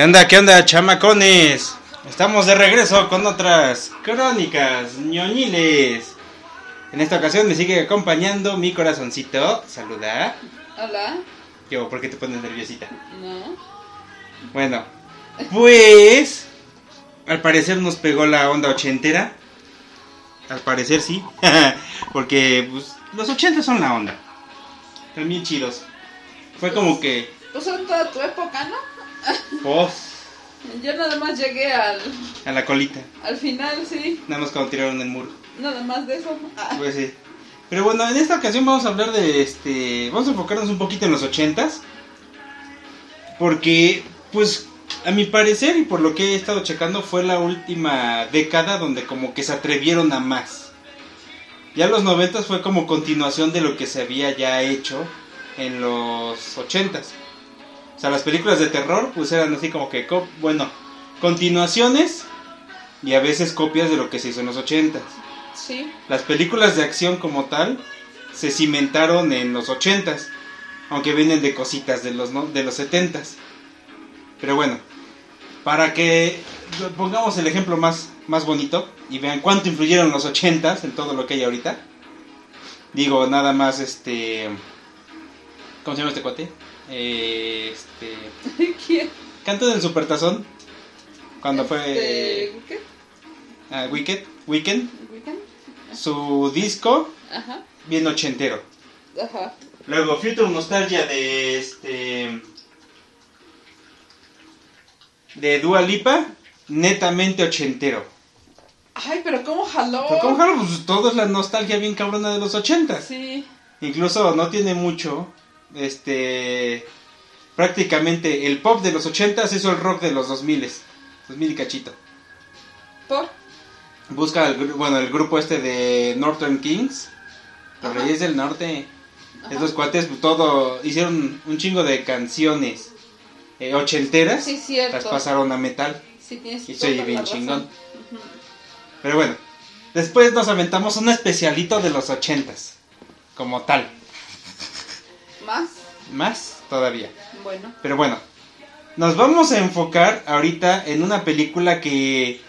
¿Qué onda, qué onda, chamacones? Estamos de regreso con otras crónicas ñoñiles. En esta ocasión me sigue acompañando mi corazoncito. Saluda. Hola. Yo, ¿por qué te pones nerviosita? No. Bueno, pues. Al parecer nos pegó la onda ochentera. Al parecer sí. Porque pues, los ochentas son la onda. También chidos. Fue como que. Pues son toda tu época, ¿no? Pues. Yo nada más llegué al, A la colita. al final, sí. Nada más cuando tiraron el muro. Nada más de eso. Ah, Pues sí. Pero bueno, en esta ocasión vamos a hablar de este. Vamos a enfocarnos un poquito en los ochentas. Porque, pues, a mi parecer y por lo que he estado checando, fue la última década donde como que se atrevieron a más. Ya los noventas fue como continuación de lo que se había ya hecho en los ochentas. O sea, las películas de terror pues eran así como que, bueno, continuaciones y a veces copias de lo que se hizo en los ochentas. sí. Las películas de acción como tal se cimentaron en los 80s, aunque vienen de cositas de los no- de los 70s. Pero bueno, para que pongamos el ejemplo más más bonito y vean cuánto influyeron los 80s en todo lo que hay ahorita. Digo, nada más este ¿Cómo se llama este cuate? Eh, este ¿Quién? Canto del Supertazón cuando fue Este, ¿Qué? ah, Wicked, Weekend, ¿Weekend? su disco Ajá. bien ochentero. Ajá. Luego, Future Nostalgia de este. de Dua Lipa, netamente ochentero. Ay, pero ¿cómo jaló? Pero como claro, pues todo es la nostalgia bien cabrona de los ochentas. Sí. Incluso no tiene mucho. Este. Prácticamente el pop de los ochentas hizo el rock de los dos miles. Dos mil y cachito. ¿Por? Busca el, bueno, el grupo este de Northern Kings. Los Ajá. Reyes del Norte. Ajá. Estos cuates, pues, todo, hicieron un chingo de canciones eh, ochenteras, Sí, cierto. las pasaron a metal, Sí, tienes y la bien chingón. Pero bueno, después nos aventamos un especialito de los ochentas, como tal, ¿Más? más todavía. Bueno. Pero bueno, nos vamos a enfocar ahorita en una película que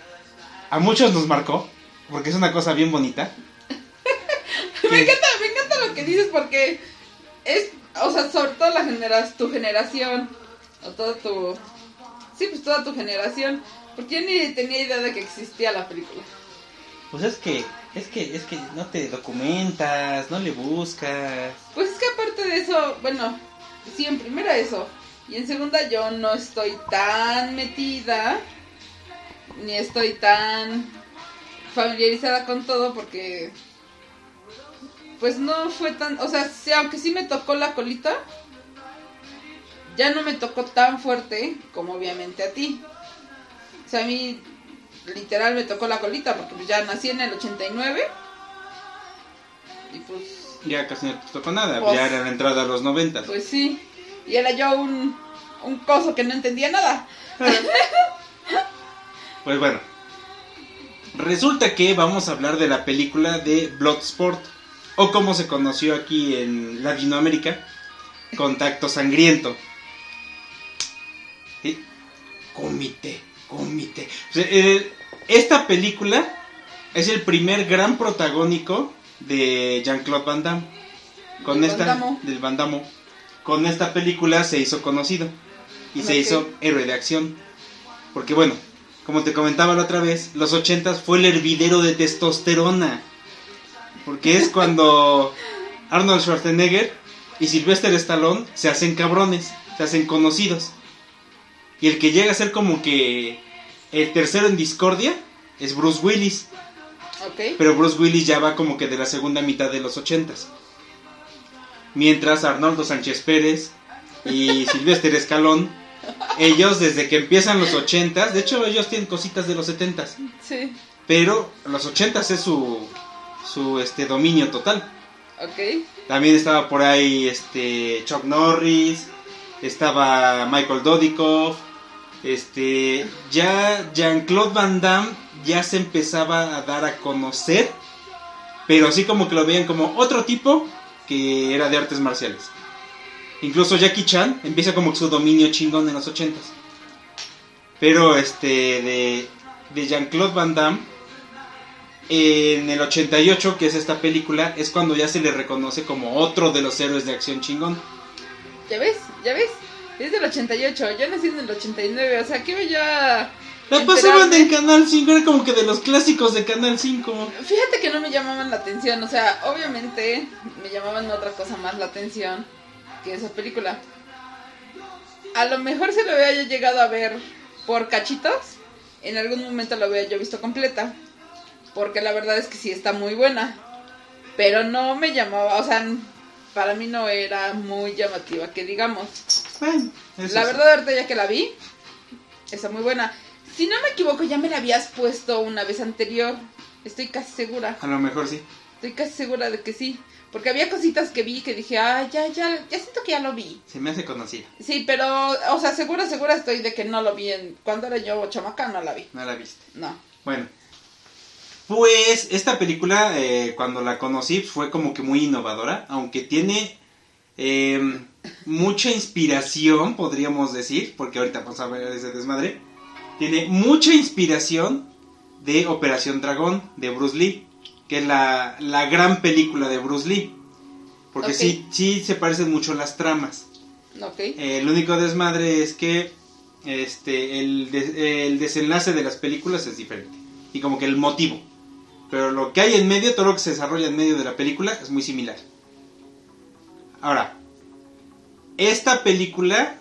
a muchos nos marcó, porque es una cosa bien bonita. Me encanta, me encanta lo que dices porque es, o sea, sobre todo la genera tu generación, o todo tu, sí, pues toda tu generación, porque yo ni tenía idea de que existía la película. Pues es que, es que, es que no te documentas, no le buscas. Pues es que aparte de eso, bueno, sí, en primera eso, y en segunda yo no estoy tan metida, ni estoy tan familiarizada con todo porque, pues no fue tan, o sea, aunque sí me tocó la colita, ya no me tocó tan fuerte como obviamente a ti. O sea, a mí literal me tocó la colita porque pues ya nací en el 89 y pues Ya casi no te tocó nada, Pues- ya era la entrada a los noventas. Pues sí, y era yo un, un coso que no entendía nada. Pues bueno, resulta que vamos a hablar de la película de Bloodsport, o como se conoció aquí en Latinoamérica, Contacto Sangriento. ¿Sí? Comité, comité. O sea, eh, esta película es el primer gran protagónico de Jean-Claude Van Damme. Con Del esta, Van Damme. del Van Damme. Con esta película se hizo conocido y se hizo héroe de acción. Porque bueno, como te comentaba la otra vez, los ochentas fue el hervidero de testosterona. Porque es cuando Arnold Schwarzenegger y Sylvester Stallone se hacen cabrones, se hacen conocidos. Y el que llega a ser como que el tercero en discordia es Bruce Willis. Pero Bruce Willis ya va como que de la segunda mitad de los ochentas. Mientras Arnoldo Sánchez Pérez y Sylvester Escalón, ellos desde que empiezan los ochentas, de hecho ellos tienen cositas de los setentas, Sí. pero los ochentas es su, su este, dominio total. Ok. También estaba por ahí este Chuck Norris, estaba Michael Dodikoff, este ya Jean-Claude Van Damme ya se empezaba a dar a conocer, pero así como que lo veían como otro tipo que era de artes marciales. Incluso Jackie Chan empieza como su dominio chingón en los ochentas. pero este de, de Jean-Claude Van Damme en el 88, que es esta película, es cuando ya se le reconoce como otro de los héroes de acción chingón. ¿Ya ves? ¿Ya ves? Es del 88, yo nací en el 89, o sea, que yo a La pasaban en Canal 5, era como que de los clásicos de Canal 5. Fíjate que no me llamaban la atención, o sea, obviamente me llamaban otra cosa más la atención que esa película. A lo mejor se lo había llegado a ver por cachitos, en algún momento lo había yo visto completa, porque la verdad es que sí está muy buena, pero no me llamaba, o sea, para mí no era muy llamativa, que digamos. Bueno, eso La sí. verdad, ahorita ya que la vi, está muy buena. Si no me equivoco, ya me la habías puesto una vez anterior. Estoy casi segura. A lo mejor sí. Estoy casi segura de que sí. Porque había cositas que vi que dije, ah, ya, ya, ya siento que ya lo vi. Se me hace conocida. Sí, pero, o sea, segura, segura estoy de que no lo vi. En, cuando era yo chamaca, no la vi. No la viste. No. Bueno. Pues esta película, eh, cuando la conocí, fue como que muy innovadora, aunque tiene eh, mucha inspiración, podríamos decir, porque ahorita vamos a ver ese desmadre. Tiene mucha inspiración de Operación Dragón, de Bruce Lee, que es la, la gran película de Bruce Lee. Porque Ok. sí, sí se parecen mucho las tramas. Eh, el único desmadre es que este el, de- el desenlace de las películas es diferente. Y como que el motivo. Pero lo que hay en medio, todo lo que se desarrolla en medio de la película es muy similar. Ahora, esta película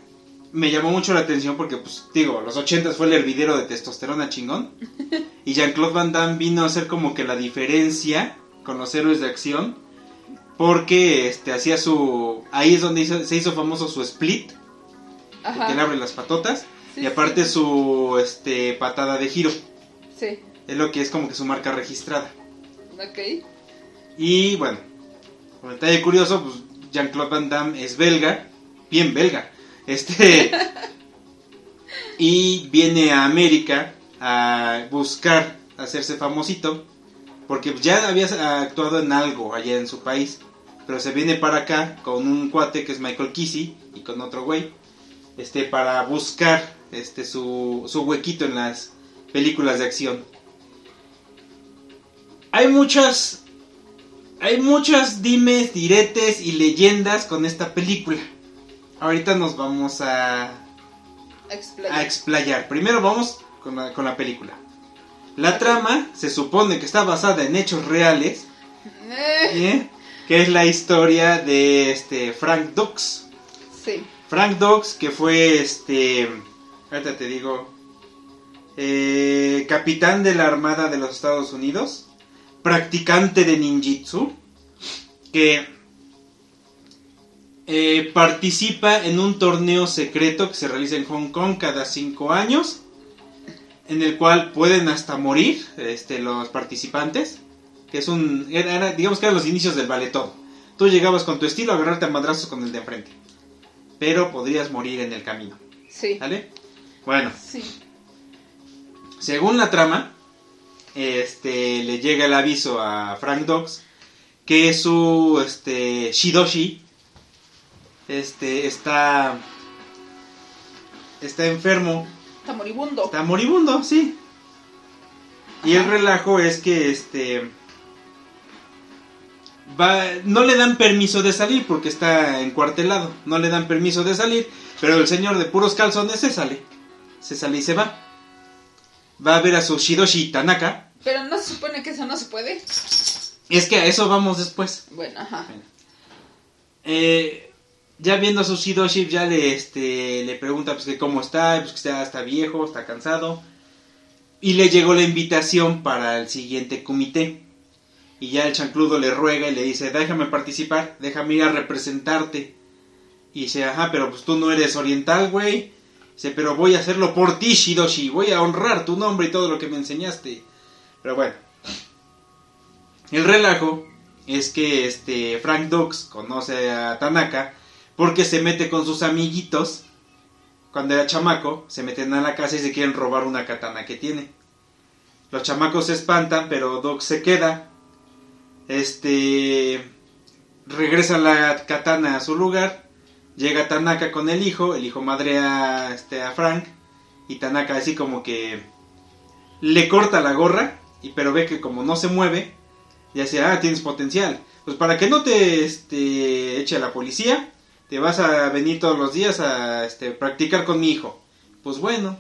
me llamó mucho la atención porque, pues, digo, los 80 fue el hervidero de testosterona chingón. Y Jean-Claude Van Damme vino a hacer como que la diferencia con los héroes de acción. Porque este hacía su. Ahí es donde hizo- se hizo famoso su split. Ajá. Que le abre las patotas. Sí, y aparte sí. su este patada de giro. Sí. Es lo que es como que su marca registrada. Ok. Y bueno, como detalle curioso, pues Jean-Claude Van Damme es belga, bien belga. Este y viene a América a buscar hacerse famosito porque ya había actuado en algo allá en su país, pero se viene para acá con un cuate que es Michael Kissy y con otro güey, este para buscar este su, su huequito en las películas de acción. Hay muchas hay muchas dimes, diretes y leyendas con esta película. Ahorita nos vamos a, a explayar. Primero vamos con la, con la película. La trama se supone que está basada en hechos reales, Eh, ¿eh? que es la historia de este Frank Dux. sí. Frank Dux, que fue este, ahorita te digo, eh, capitán de la Armada de los Estados Unidos, practicante de ninjitsu, que eh, participa en un torneo secreto que se realiza en Hong Kong cada cinco años, en el cual pueden hasta morir este, los participantes, que es un, era, era- digamos que eran los inicios del todo. Tú llegabas con tu estilo a agarrarte a madrazos con el de enfrente, pero podrías morir en el camino, Sí. ¿vale? Bueno, Sí. según la trama, este, le llega el aviso a Frank Dux que su este, Shidoshi este, está, está enfermo, Está moribundo. está moribundo, sí. Y el relajo es que este va, no le dan permiso de salir porque está encuartelado, no le dan permiso de salir, pero el señor de puros calzones se sale, se sale y se va. Va a ver a su Shidoshi Tanaka. Pero no se supone que eso no se puede. Es que a eso vamos después. Bueno, ajá. Eh, ya viendo a su Shidoshi, ya le, este, le pregunta pues, que cómo está, pues, que está, está viejo, está cansado. Y le llegó la invitación para el siguiente comité. Y ya el chancludo le ruega y le dice, déjame participar, déjame ir a representarte. Y dice, ajá, pero pues tú no eres oriental, güey. Dice, pero voy a hacerlo por ti, Shidoshi. Voy a honrar tu nombre y todo lo que me enseñaste. Pero bueno. El relajo es que este Frank Dux conoce a Tanaka porque se mete con sus amiguitos. Cuando era chamaco, se meten a la casa y se quieren robar una katana que tiene. Los chamacos se espantan, pero Dux se queda. Este regresa la katana a su lugar. Llega Tanaka con el hijo, el hijo madre a, este, a Frank y Tanaka así como que le corta la gorra, y pero ve que como no se mueve, ya dice, ah, tienes potencial. Pues para que no te este, eche a la policía, te vas a venir todos los días a este, practicar con mi hijo. Pues bueno,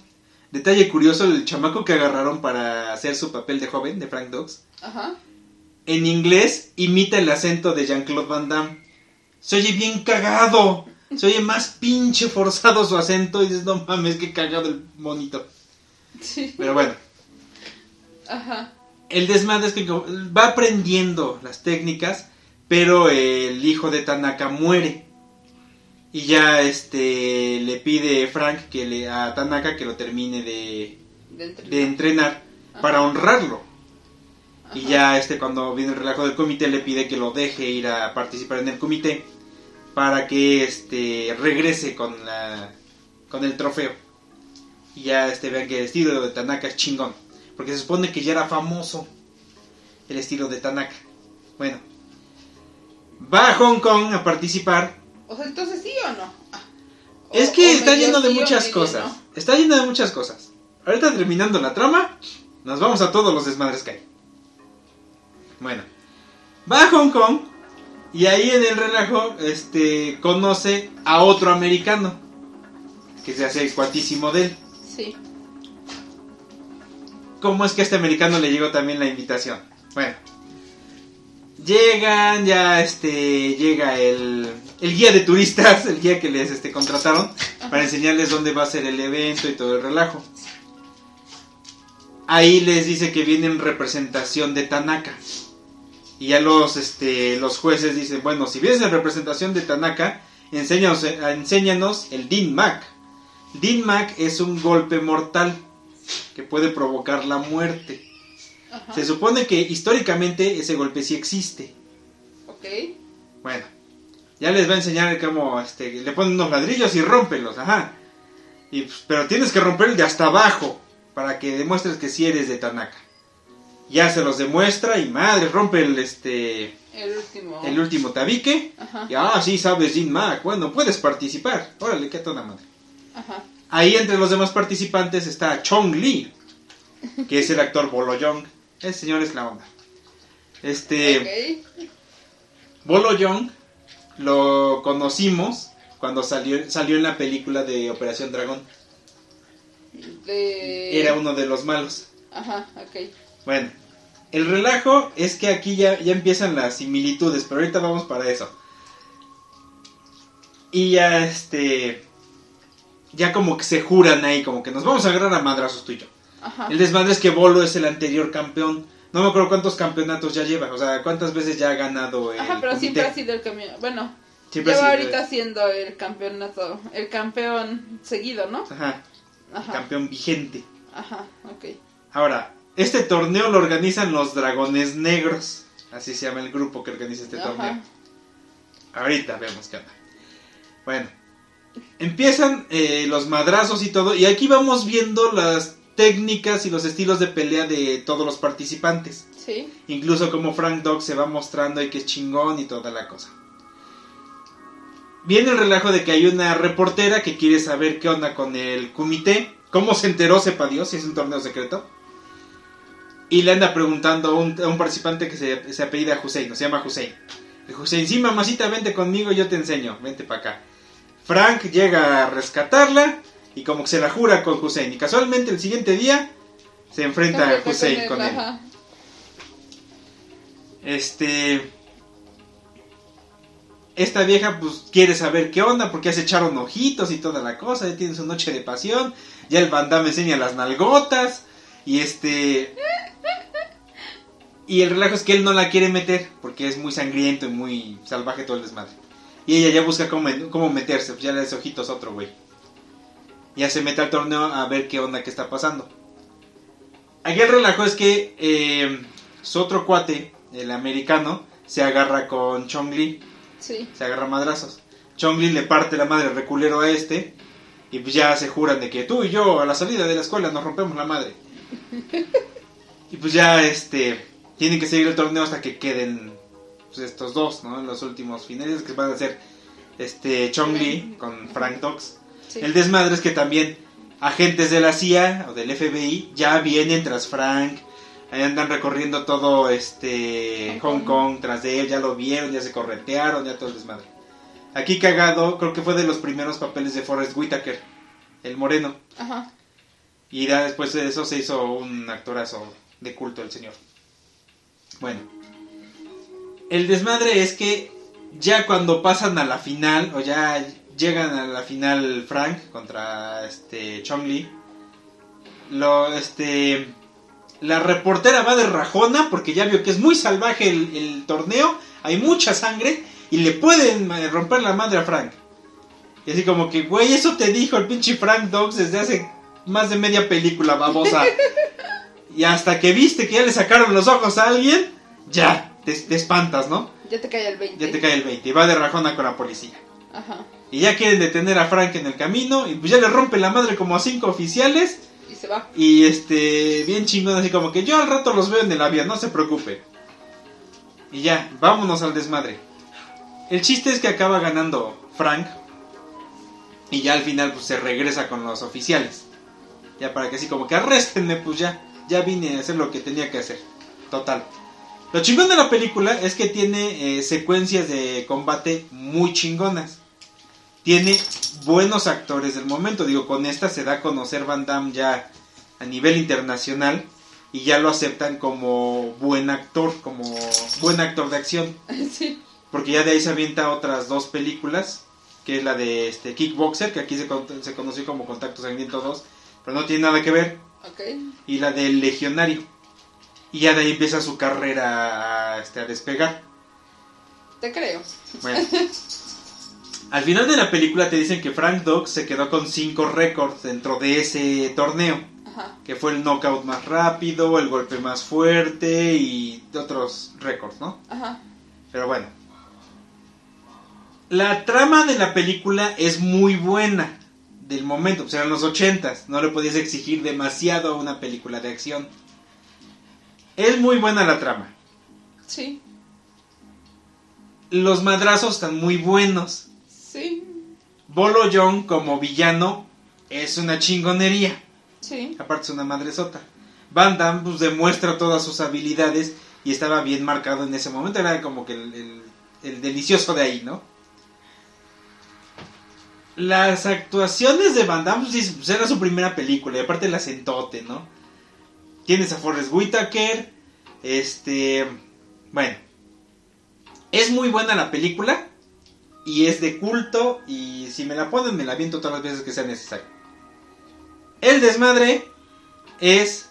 detalle curioso, el chamaco que agarraron para hacer su papel de joven, de Frank Dogs, Ajá. en inglés imita el acento de Jean-Claude Van Damme. Se oye bien cagado. Se oye más pinche forzado su acento y dices, no mames, qué cagado el monito. Sí. Pero bueno, Ajá. el desmadre es que va aprendiendo las técnicas, pero el hijo de Tanaka muere. Y ya este le pide Frank que le, a Tanaka que lo termine de, De entrenar. de entrenar para Ajá. honrarlo. Y ya este cuando viene el relajo del comité le pide que lo deje ir a participar en el comité para que este regrese con la con el trofeo. Y ya este vean que el estilo de Tanaka es chingón, porque se supone que ya era famoso el estilo de Tanaka. Bueno, va a Hong Kong a participar. O sea, entonces sí o no. Ah. O- es que está lleno de sí muchas cosas. no. Está lleno de muchas cosas. Ahorita terminando la trama, nos vamos a todos los desmadres que hay. Bueno, va a Hong Kong y ahí en el relajo este, conoce a otro americano que se hace cuatísimo de él. Sí. ¿Cómo es que a este americano le llegó también la invitación? Bueno, llegan, ya este, llega el, el guía de turistas, el guía que les este, contrataron para enseñarles dónde va a ser el evento y todo el relajo. Ahí les dice que viene en representación de Tanaka. Y ya los, este, los jueces dicen, bueno, si vienes en representación de Tanaka, enséñanos, enséñanos el Din Mac. Din Mac es un golpe mortal que puede provocar la muerte. Ajá. Se supone que históricamente ese golpe sí existe. Ok. Bueno, ya les va a enseñar cómo este, le ponen unos ladrillos y rómpelos, ajá. Y, pues, pero tienes que romper el de hasta abajo para que demuestres que sí eres de Tanaka. Ya se los demuestra y madre, rompe el este El último. el último tabique. Ajá. Y ah, sí sabes Jin Mac, bueno, puedes participar. Órale, qué toda madre. Ajá. Ahí entre los demás participantes está Chong Lee, que es el actor Bolo Young. Ese señor es la onda. Este Ok. Bolo Young lo conocimos cuando salió, salió en la película de Operación Dragón. De... Era uno de los malos. Ajá, ok. Bueno, el relajo es que aquí ya, ya empiezan las similitudes, pero ahorita vamos para eso. Y ya este. Ya como que se juran ahí, como que nos vamos a agarrar a madrazos tú y yo. Ajá. El desmadre es que Bolo es el anterior campeón. No me acuerdo cuántos campeonatos ya lleva, o sea, cuántas veces ya ha ganado el Ajá, pero comité. siempre ha sido el campeón. Bueno, Siempre lleva ahorita siendo el campeonato, el campeón seguido, ¿no? Ajá, Ajá. campeón vigente. Ajá, ok. Ahora, este torneo lo organizan los Dragones Negros. Así se llama el grupo que organiza este torneo. Ahorita vemos qué onda. Bueno, empiezan eh, los madrazos y todo. Y aquí vamos viendo las técnicas y los estilos de pelea de todos los participantes. Sí. Incluso como Frank Dog se va mostrando y que es chingón y toda la cosa. Viene el relajo de que hay una reportera que quiere saber qué onda con el comité. ¿Cómo se enteró, sepa Dios, si es un torneo secreto? Y le anda preguntando a un, a un participante que se, se apellida Hussein, se llama Hussein. Hussein, sí, mamacita, vente conmigo, yo te enseño, vente para acá. Frank llega a rescatarla y como que se la jura con Hussein. Y casualmente el siguiente día se enfrenta a Hussein con él. Ajá. Este. Esta vieja, pues, quiere saber qué onda, porque ya se echaron ojitos y toda la cosa, ya tienen su noche de pasión. Ya el Van Damme enseña las nalgotas. Y este. Y el relajo es que él no la quiere meter, porque es muy sangriento y muy salvaje todo el desmadre. Y ella ya busca cómo, cómo meterse, pues ya le hace ojitos a otro güey. Ya se mete al torneo a ver qué onda, qué está pasando. Aquí el relajo es que eh, su otro cuate, el americano, se agarra con Chong Li, Sí. se agarra madrazos. Chong Li le parte la madre reculero a este, y pues ya se juran de que tú y yo a la salida de la escuela nos rompemos la madre. y pues ya este, tienen que seguir el torneo hasta que queden pues, estos dos, ¿no? En los últimos finales que van a ser este Chong Li con Frank Dox. Sí. El desmadre es que también agentes de la CIA o del FBI ya vienen tras Frank. Ahí andan recorriendo todo este Hong. Kong tras de él, ya lo vieron, ya se corretearon, ya todo el desmadre. Aquí cagado, creo que fue de los primeros papeles de Forrest Whitaker, el moreno. Ajá. Y ya después de eso se hizo un actorazo de culto el señor. Bueno, el desmadre es que ya cuando pasan a la final, o ya llegan a la final Frank contra este Chong Li, lo, este, la reportera va de rajona porque ya vio que es muy salvaje el, el torneo, hay mucha sangre y le pueden romper la madre a Frank. Y así como que, güey, eso te dijo el pinche Frank Dogs desde hace más de media película, babosa. y hasta que viste que ya le sacaron los ojos a alguien, ya, te, te espantas, ¿no? Ya te cae el 20. Ya te cae el 20 y va de rajona con la policía. Ajá. Y ya quieren detener a Frank en el camino y pues ya le rompe la madre como a cinco oficiales Y se va. y este, bien chingón, así como que yo al rato los veo en el avión, no se preocupe. Y ya, vámonos al desmadre. El chiste es que acaba ganando Frank y ya al final pues se regresa con los oficiales. Ya para que así como que arréstenme, pues ya, ya vine a hacer lo que tenía que hacer. Total. Lo chingón de la película es que tiene eh, secuencias de combate muy chingonas. Tiene buenos actores del momento. Digo, con esta se da a conocer Van Damme ya a nivel internacional y ya lo aceptan como buen actor, como buen actor de acción. sí. Porque ya de ahí se avienta otras dos películas, que es la de este Kickboxer, que aquí se, con- se conoció como Contacto Sangriento 2, pero no tiene nada que ver, Ok. y la del Legionario. Y ya de ahí empieza su carrera a, este, a despegar. Te creo. Bueno. Al final de la película te dicen que Frank Dux se quedó con cinco récords dentro de ese torneo. Ajá. Que fue el knockout más rápido, el golpe más fuerte y otros récords, ¿no? Ajá. Pero bueno. La trama de la película es muy buena. Del momento, pues eran los ochentas. No le podías exigir demasiado a una película de acción. Es muy buena la trama. Sí. Los madrazos están muy buenos. Sí. Bolo Young como villano es una chingonería. Sí. Aparte es una madresota. Van Damme pues, demuestra todas sus habilidades y estaba bien marcado en ese momento. Era como que el, el- el delicioso de ahí, ¿no? Las actuaciones de Van Damme, pues, pues, era su primera película y aparte la sentote, ¿no? Tienes a Forrest Whitaker, este... Bueno. Es muy buena la película y es de culto y si me la ponen me la viento todas las veces que sea necesario. El desmadre es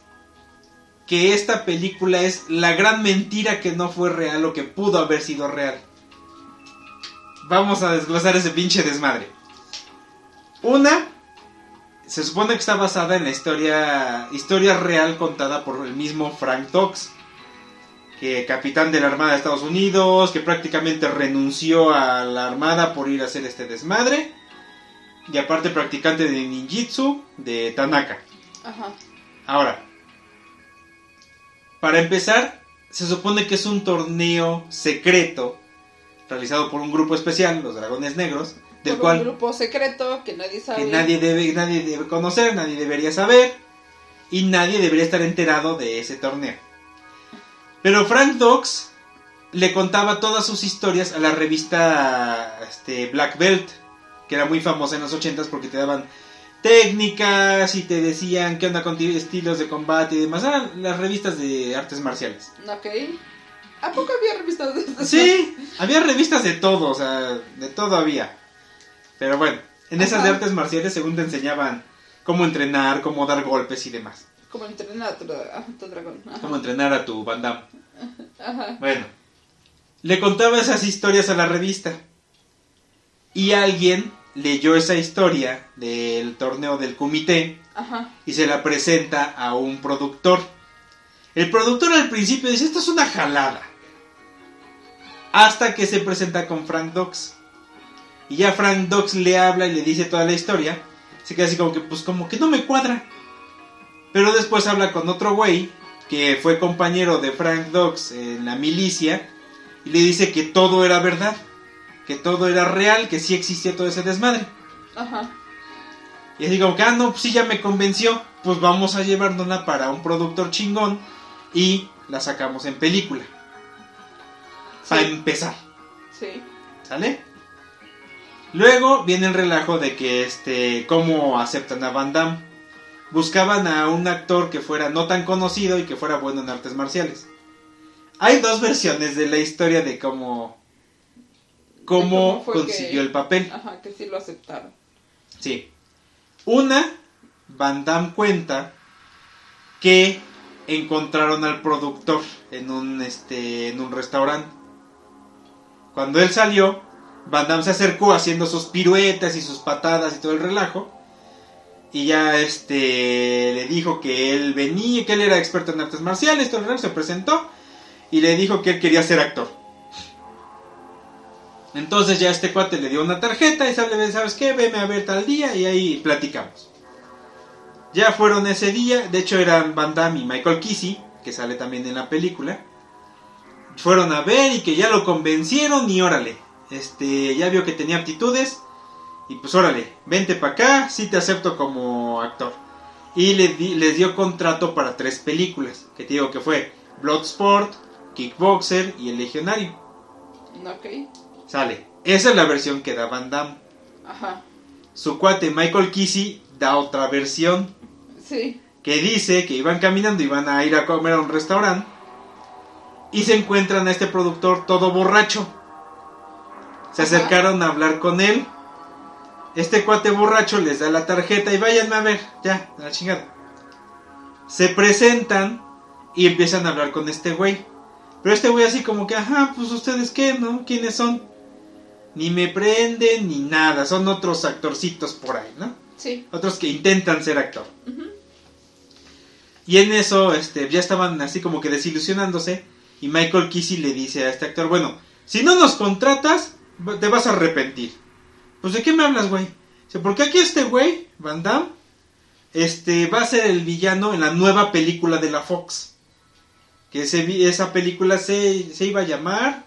que esta película es la gran mentira que no fue real o que pudo haber sido real. Vamos a desglosar ese pinche desmadre. Una, se supone que está basada en la historia, historia real contada por el mismo Frank Dux, que capitán de la Armada de Estados Unidos, que prácticamente renunció a la Armada por ir a hacer este desmadre, y aparte practicante de ninjitsu de Tanaka. Ajá. Ahora, para empezar, se supone que es un torneo secreto realizado por un grupo especial, los Dragones Negros, del Por cual un grupo secreto que nadie sabe. que nadie debe, nadie debe conocer, nadie debería saber y nadie debería estar enterado de ese torneo. Pero Frank Dux le contaba todas sus historias a la revista este, Black Belt, que era muy famosa en los 80s porque te daban técnicas y te decían qué onda con ti- estilos de combate y demás. Eran las revistas de artes marciales. Ok. ¿A poco había revistas de estas? Sí, había revistas de todo, o sea, de todo había. Pero bueno, en esas de artes marciales según te enseñaban cómo entrenar, cómo dar golpes y demás. Como entrenar a tu, a tu dragón. Ajá. Cómo entrenar a tu. Ajá. Bueno, le contaba esas historias a la revista. Y alguien leyó esa historia del torneo del comité Ajá. y se la presenta a un productor. El productor al principio dice, esto es una jalada. Hasta que se presenta con Frank Dux. Y ya Frank Dux le habla y le dice toda la historia. Se queda así como que, pues como que no me cuadra. Pero después habla con otro güey que fue compañero de Frank Dux en la milicia. Y le dice que todo era verdad. Que todo era real, que sí existía todo ese desmadre. Ajá. Y así como que, ah, no, pues sí, ya me convenció. Pues vamos a llevárnosla para un productor chingón y la sacamos en película. Para Sí. empezar, Sí. ¿sale? Luego viene el relajo de que, este, cómo aceptan a Van Damme. Buscaban a un actor que fuera no tan conocido y que fuera bueno en artes marciales. Hay dos versiones de la historia de cómo, cómo, consiguió que- el papel. Ajá, que sí lo aceptaron. Sí. Una, Van Damme cuenta que encontraron al productor en un, este, en un restaurante. Cuando él salió, Van Damme se acercó haciendo sus piruetas y sus patadas y todo el relajo. Y ya este le dijo que él venía, que él era experto en artes marciales, se presentó y le dijo que él quería ser actor. Entonces ya este cuate le dio una tarjeta y sale, ¿sabes qué? Veme a ver tal día y ahí platicamos. Ya fueron ese día, de hecho eran Van Damme y Michael Kissy, que sale también en la película. Fueron a ver y que ya lo convencieron y órale, este, ya vio que tenía aptitudes y pues órale, vente para acá, sí te acepto como actor. Y le di- les dio contrato para tres películas, que te digo que fue Bloodsport, Kickboxer y El Legionario. Ok. Sale. Esa es la versión que da Van Damme. Ajá. Su cuate Michael Kissy da otra versión Sí. que dice que iban caminando y van a ir a comer a un restaurante y se encuentran a este productor todo borracho. Se Ajá. acercaron a hablar con él. Este cuate borracho les da la tarjeta y váyanme a ver, ya, a la chingada. Se presentan y empiezan a hablar con este güey. Pero este güey así como que, ajá, pues ustedes qué, ¿no? ¿Quiénes son? Ni me prenden ni nada, son otros actorcitos por ahí, ¿no? Sí. Otros que intentan ser actor. Y en eso este, ya estaban así como que desilusionándose. Y Michael Kissy le dice a este actor, bueno, si no nos contratas, te vas a arrepentir. Pues de qué me hablas, güey. Dice, porque aquí este güey, Van Damme, este, va a ser el villano en la nueva película de la Fox. Que ese esa película se, se iba a llamar...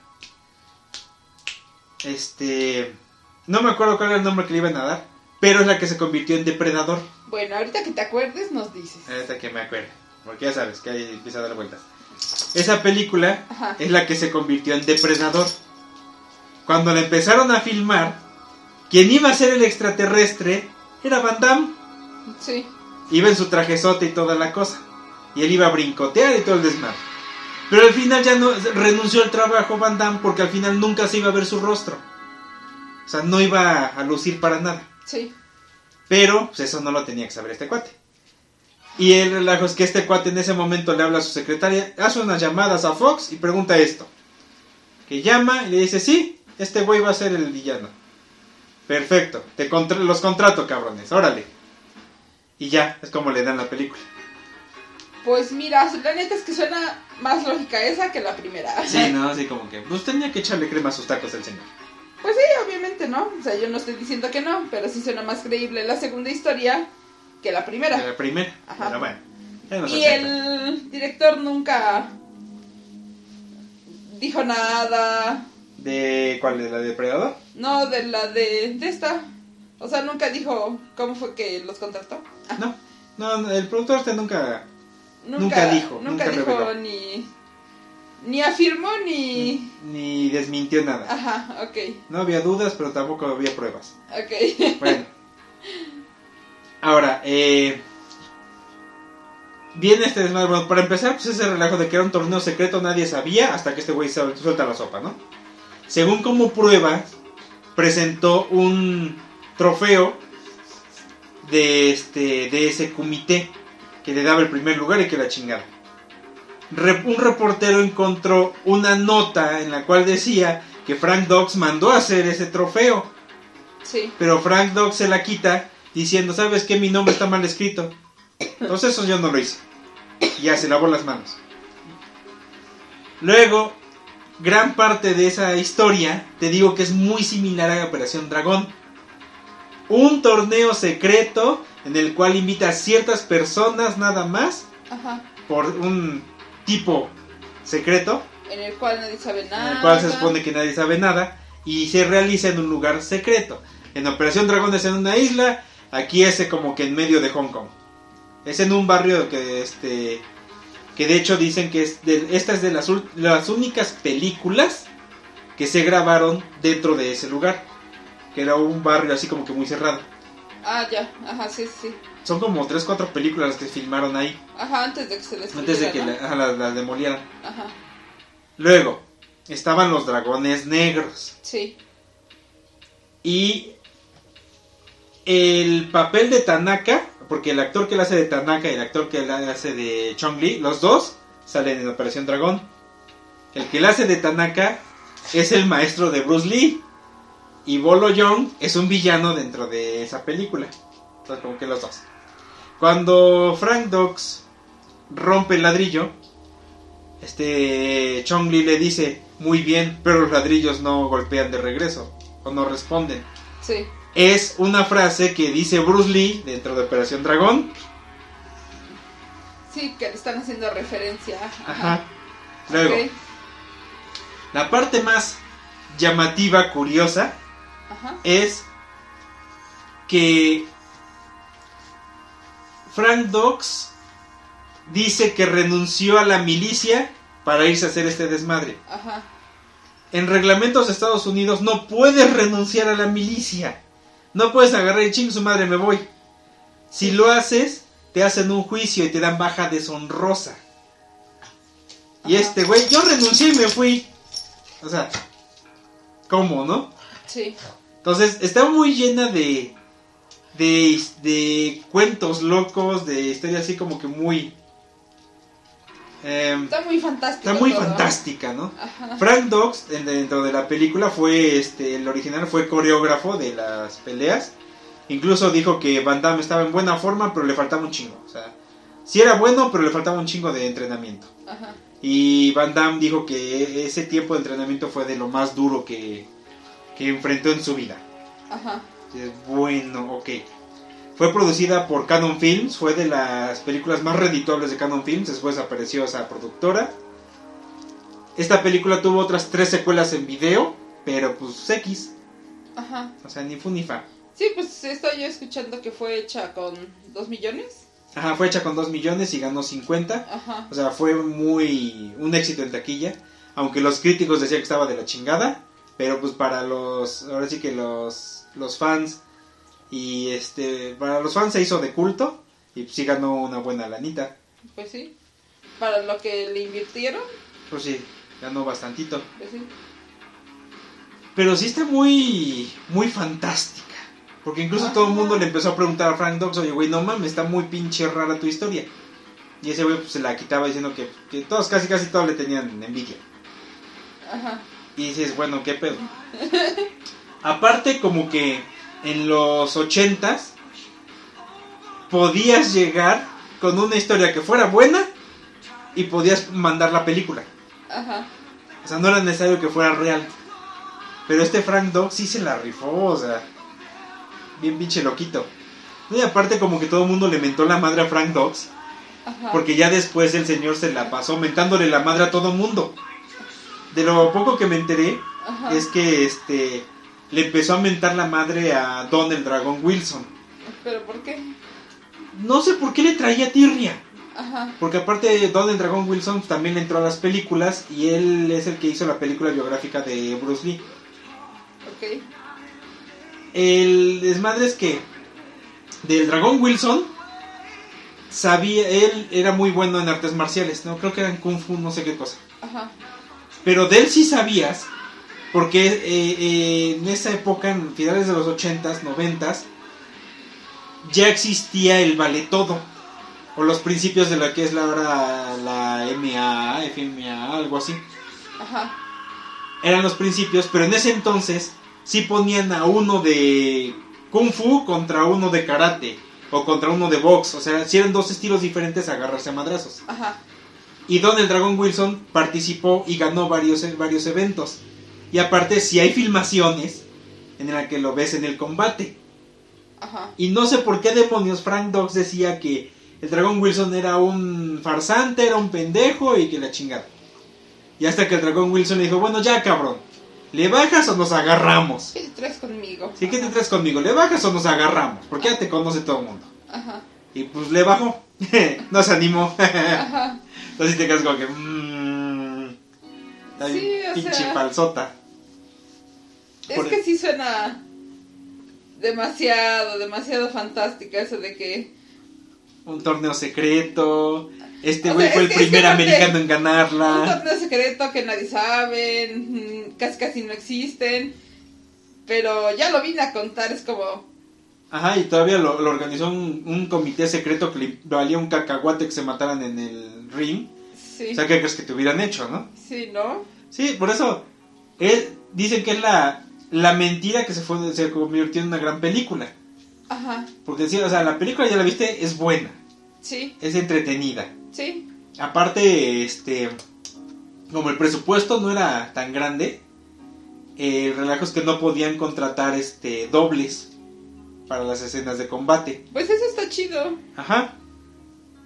Este... No me acuerdo cuál era el nombre que le iban a dar. Pero es la que se convirtió en Depredador. Bueno, ahorita que te acuerdes nos dices. Ahorita que me acuerdo. Porque ya sabes que ahí empieza a dar vueltas. Esa película Ajá. es la que se convirtió en Depredador. Cuando la empezaron a filmar, quien iba a ser el extraterrestre era Van Damme. Sí. Iba en su trajezote y toda la cosa. Y él iba a brincotear y todo el desmadre. Pero al final ya no renunció al trabajo Van Damme porque al final nunca se iba a ver su rostro. O sea, no iba a lucir para nada. Sí. Pero pues eso no lo tenía que saber este cuate. Y el relajo es que este cuate en ese momento le habla a su secretaria, hace unas llamadas a Fox y pregunta esto. Que llama y le dice, sí, este güey va a ser el villano. Perfecto, te contra- los contrato, cabrones, órale. Y ya, es como le dan la película. Pues mira, la neta es que suena más lógica esa que la primera. Sí, no, así como que, pues tenía que echarle crema a sus tacos el señor. Pues sí, obviamente no. O sea, yo no estoy diciendo que no, pero sí suena más creíble la segunda historia que la primera. De la primera. Ajá. Pero bueno, Y acepta. el director nunca dijo nada. ¿De cuál? ¿De la de Depredador? No, de la de, de esta. O sea, nunca dijo cómo fue que los contrató. No, no, no, el productor este nunca... Nunca, Nunca dijo, Nunca, nunca dijo reveló. ni. Ni afirmó ni. Ni desmintió nada. Ajá, ok. No había dudas, pero tampoco había pruebas. Ok. Bueno. Ahora, eh, viene este desmadre. Bueno, para empezar, pues ese relajo de que era un torneo secreto nadie sabía hasta que este güey suelta la sopa, ¿no? Según como pruebas, presentó un trofeo de este de ese comité que le daba el primer lugar y que la chingada. Re- un reportero encontró una nota en la cual decía que Frank Dux mandó a hacer ese trofeo. Sí. Pero Frank Dog se la quita diciendo, ¿sabes qué? Mi nombre está mal escrito. Entonces eso yo no lo hice. Y ya se lavó las manos. Luego, gran parte de esa historia, te digo que es muy similar a Operación Dragón. Un torneo secreto en el cual invita a ciertas personas nada más Ajá. por un tipo secreto En el cual nadie sabe nada. en el cual se supone que nadie sabe nada y se realiza en un lugar secreto. En Operación Dragón es en una isla Aquí es como que en medio de Hong Kong. Es en un barrio que este que de hecho dicen que es de, esta es de las, las únicas películas que se grabaron dentro de ese lugar, que era un barrio así como que muy cerrado. Ah, ya. Ajá, sí, sí. Son como 3 4 películas las que filmaron ahí Ajá, antes de que se les antes de que la- ajá, las demolieran. Ajá, Luego estaban los dragones negros. sí. Y el papel de Tanaka, porque el actor que le hace de Tanaka y el actor que le hace de Chong Li, los dos salen en Operación Dragón. El que le hace de Tanaka es el maestro de Bruce Lee. Y Bolo Young es un villano dentro de esa película. Entonces, como que los dos. Cuando Frank Dux rompe el ladrillo, este Chong Li le dice, muy bien, pero los ladrillos no golpean de regreso o no responden. Sí. Es una frase que dice Bruce Lee dentro de Operación Dragón. Sí, que le están haciendo referencia. Ajá. Luego, la parte más llamativa, curiosa, Ajá. es que Frank Dux dice que renunció a la milicia para irse a hacer este desmadre. Ajá. En reglamentos de Estados Unidos no puedes renunciar a la milicia. No puedes agarrar y ching su madre, me voy. Si lo haces, te hacen un juicio y te dan baja deshonrosa. Y Ajá. este güey, yo renuncié y me fui. O sea, ¿cómo, no? Sí. Entonces, está muy llena de, de, de cuentos locos, de historias así como que muy... em, Está muy fantástico. está muy todo. fantástica, ¿no? Ajá. Frank en- dentro de la película, fue este, el original fue coreógrafo de las peleas. Incluso dijo que Van Damme estaba en buena forma, pero le faltaba un chingo. O sea, sí era bueno, pero le faltaba un chingo de entrenamiento. Ajá. Y Van Damme dijo que ese tiempo de entrenamiento fue de lo más duro que, que enfrentó en su vida. Ajá. Bueno, ok. Fue producida por Canon Films, fue de las películas más redituables de Canon Films, después apareció esa productora. Esta película tuvo otras tres secuelas en video, pero pues X, Ajá. o sea, ni fu ni fa. Sí, pues estoy yo escuchando que fue hecha con dos millones. Ajá, fue hecha con 2 millones y ganó 50. Ajá. O sea, fue muy un éxito en taquilla, aunque los críticos decían que estaba de la chingada, pero pues para los ahora sí que los los fans y este para los fans se hizo de culto y pues sí ganó una buena lanita. Pues sí. Para lo que le invirtieron, Pues sí, ganó bastantito. pues sí. Pero sí está muy muy fantástica. Porque incluso todo el mundo le empezó a preguntar a Frank Dux, oye, güey, no mames, está muy pinche rara tu historia. Y ese güey pues, se la quitaba diciendo que, que todos, casi casi todos le tenían envidia. Ajá. Y dices, bueno, ¿qué pedo? Aparte, como que en los ochentas podías llegar con una historia que fuera buena y podías mandar la película. Ajá. O sea, no era necesario que fuera real. Pero este Frank Dog sí se la rifó, o sea, bien pinche loquito. Y aparte como que todo el mundo le mentó la madre a Frank Dogs, Ajá. porque ya después el señor se la pasó mentándole la madre a todo mundo. De lo poco que me enteré, Ajá. es que este le empezó a mentar la madre a Don el Dragón Wilson. ¿Pero por qué? No sé por qué le traía tirria. Ajá. Porque aparte Don el Dragón Wilson también entró a las películas y él es el que hizo la película biográfica de Bruce Lee. Ok. El desmadre es que del Dragón Wilson sabía, él era muy bueno en artes marciales, no creo que era en Kung Fu, no sé qué cosa. Ajá. Pero de él sí sabías, porque eh, eh, en esa época, en finales de los 80s, 90s, ya existía el vale todo. O los principios de la que es la ahora la MA, FMA, algo así. Ajá. Eran los principios, pero en ese entonces sí ponían a uno de Kung Fu contra uno de Karate. O contra uno de box. O sea, si eran dos estilos diferentes a agarrarse a madrazos. Ajá. Y Don el Dragón Wilson participó y ganó varios, varios eventos. Y aparte, si hay filmaciones en la que lo ves en el combate. Ajá. Y no sé por qué demonios Frank Dux decía que el Dragón Wilson era un farsante, era un pendejo y que la chingada. Y hasta que el Dragón Wilson le dijo, bueno, ya cabrón, ¿Le bajas o nos agarramos? ¿Qué te traes conmigo? Sí, ¿qué te traes conmigo? ¿Le bajas o nos agarramos? Porque ya te conoce todo el mundo. Ajá, Y pues le bajó. no se animó. ajá. Entonces te quedas como que... Mmm, Sí, pinche sea- falsota. Es Por- que sí suena demasiado, demasiado fantástica eso de que... Un torneo secreto. Este güey fue el primer americano en Un ganarla. torneo secreto que nadie sabe, mm, casi casi no existen, pero ya lo vine a contar, es como... Ajá, y todavía lo, lo organizó un, un comité secreto que le valía un cacahuate que se mataran en el ring. Sí, O sea, ¿qué crees que te hubieran hecho, no? sí, ¿no? Sí, por eso dicen que es la, la mentira que se, fue, se convirtió en una gran película. Ajá, Porque sí, o sea, la película ya la viste, es buena, sí, es entretenida. sí, Aparte, este, como el presupuesto no era tan grande, eh, el relajo es que no podían contratar este dobles para las escenas de combate. pues eso está chido. Ajá.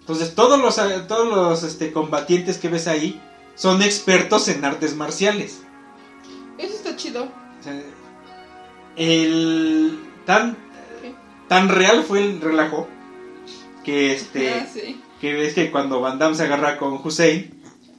Entonces todos los todos los este, combatientes que ves ahí son expertos en artes marciales. Eso está chido. O sea, el tan Sí. tan real fue el relajo que este Ah, sí. que ves que cuando Van Damme se agarra con Hussein,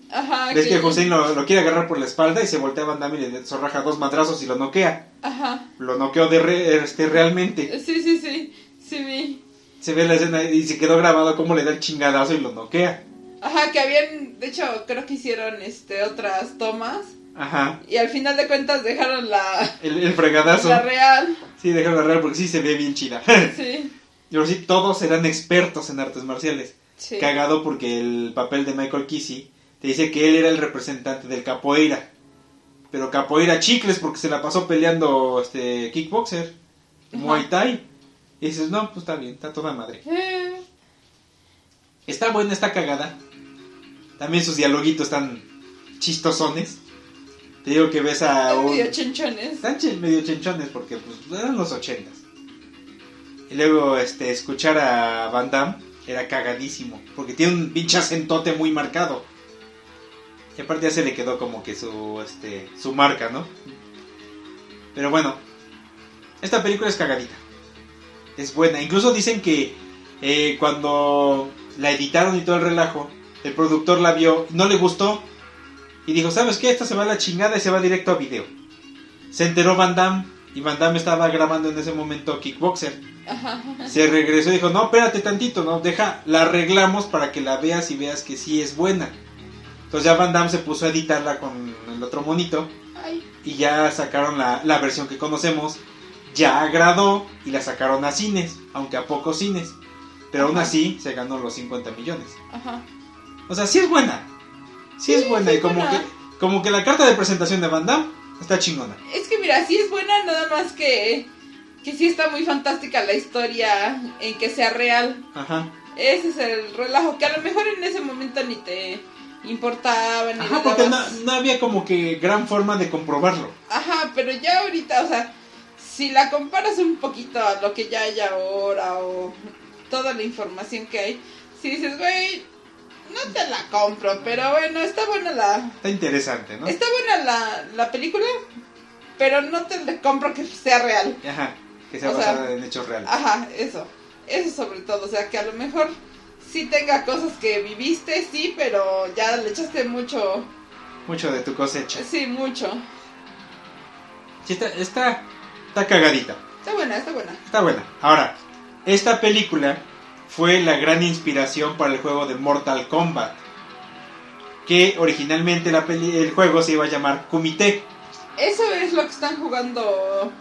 Ajá, ves que Hussein lo, lo quiere agarrar por la espalda y se voltea a Van Damme y le zorraja dos madrazos y lo noquea. Ajá, Lo noqueó de re- este, realmente. sí, sí, sí, sí vi. Se ve la escena y se quedó grabado cómo le da el chingadazo y lo noquea. Ajá, que habían, de hecho, creo que hicieron este otras tomas Ajá. y al final de cuentas dejaron la, El, el fregadazo. la real. Sí, déjalo real porque sí se ve bien chida. Sí, Pero sí, todos eran expertos en artes marciales. sí. Cagado porque el papel de Michael Kissy te dice que él era el representante del capoeira. Pero capoeira chicles porque se la pasó peleando este kickboxer, Ajá. Muay Thai. Y dices, no, pues está bien, está toda madre. Eh, Está buena, está cagada. También sus dialoguitos están chistosones. Te digo que ves a un... medio chenchones. Están medio chenchones porque pues eran los ochentas. Y luego este escuchar a Van Damme era cagadísimo. Porque tiene un pinche acentote muy marcado. Y aparte ya se le quedó como que su este su marca, ¿no? Pero bueno, esta película es cagadita. Es buena. Incluso dicen que eh, cuando la editaron y todo el relajo, el productor la vio, no le gustó. Y dijo, ¿sabes qué? Esta se va a la chingada y se va directo a video. Se enteró Van Damme y Van Damme estaba grabando en ese momento Kickboxer. Ajá. Se regresó y dijo, no, espérate tantito, no, deja, la arreglamos para que la veas y veas que sí es buena. Entonces ya Van Damme se puso a editarla con el otro monito Ay, y ya sacaron la, la versión que conocemos. Ya agradó y la sacaron a cines, aunque a pocos cines. Pero aún Ajá. así se ganó los 50 millones. ajá. O sea, sí es buena. Sí, es Sí, buena. sí y es como buena. que, como que la carta de presentación de Van Damme está chingona. Es que mira, sí es buena, nada más que, que sí está muy fantástica la historia en que sea real. Ajá. Ese es el relajo, que a lo mejor en ese momento ni te importaba, ni Ajá, porque no, no había como que gran forma de comprobarlo. Ajá, pero ya ahorita, o sea, si la comparas un poquito a lo que ya hay ahora o toda la información que hay, si dices, güey, no te la compro, pero bueno, está buena la, Está interesante, ¿no? está buena la, la película, pero no te la compro que sea real. Ajá, que sea O sea, basada en hechos reales. Ajá, eso, eso sobre todo, o sea, que a lo mejor sí tenga cosas que viviste, sí, pero ya le echaste mucho, Mucho de tu cosecha. sí, mucho. Sí, está, está, está cagadita. Está buena, está buena. Está buena. Ahora, esta película fue la gran inspiración para el juego de Mortal Kombat. Que originalmente la peli- el juego se iba a llamar Kumite. Eso es lo que están jugando.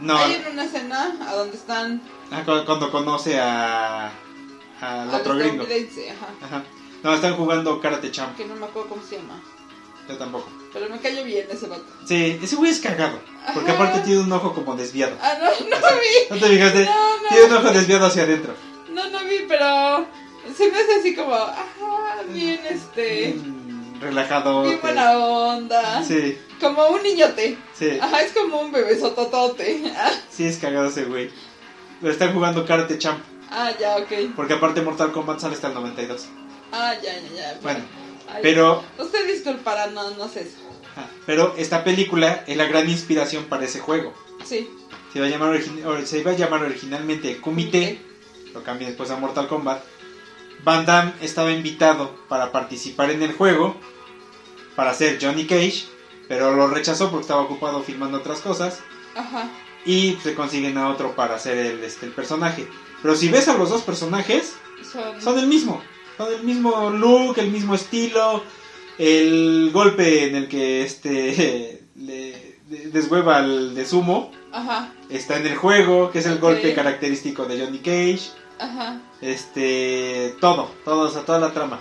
No, Hay en una escena a donde están ah, cu- cuando conoce a al otro gringo. ajá, Ajá. No, están jugando Karate Champ. que no me acuerdo cómo se llama, Yo tampoco. pero me cayó bien ese vato. Sí, ese güey es cagado. Porque Ajá. aparte tiene un ojo como desviado. Ah, no, no vi, ¿No te fijaste? No, no. Tiene un ojo desviado hacia adentro. Pero se me hace así como, ajá, bien este, Mm, relajado. bien buena onda, Sí, como un niñote, sí. ajá, es como un bebesototote, Sí, es cagado ese güey. Pero están jugando Karate Champ. ah, ya, ok, Porque aparte Mortal Kombat sale hasta el 92. ah, ya, ya, ya, Bueno, Ay, pero Usted disculpará, no, no sé eso. Ajá. Pero esta película es la gran inspiración para ese juego. Sí. Se iba a llamar, origi- se iba a llamar originalmente Kumite, lo cambié después a Mortal Kombat. Van Damme estaba invitado para participar en el juego, para ser Johnny Cage, pero lo rechazó porque estaba ocupado filmando otras cosas. Ajá. Y se consiguen a otro para hacer el, este, el personaje. Pero si ves a los dos personajes, Son... son el mismo. Son el mismo look, el mismo estilo. El golpe en el que este le de- deshueva al de sumo Ajá. está en el juego, que es el golpe característico de Johnny Cage. Ajá. Este, todo, todo, o sea, toda la trama.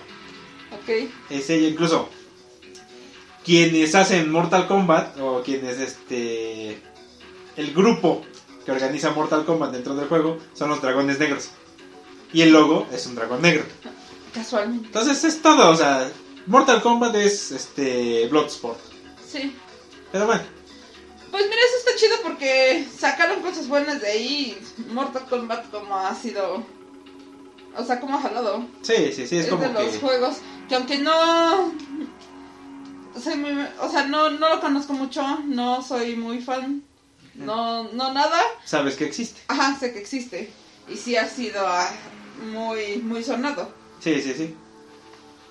Ok. Es ella, incluso quienes hacen Mortal Kombat o quienes este el grupo que organiza Mortal Kombat dentro del juego son los dragones negros. Y el logo es un dragón negro. Casualmente. Entonces es todo, o sea, Mortal Kombat es este Bloodsport. Sí. Pero bueno, Pues mira, eso está chido porque sacaron cosas buenas de ahí. Mortal Kombat como ha sido... O sea, como ha jalado. sí, sí, sí, es, es como de los juegos que aunque no... soy muy- o sea, no, no lo conozco mucho, no soy muy fan, no, no nada. sabes que existe. Ajá, sé que existe. Y sí ha sido ah, muy, muy sonado. Sí, sí, sí.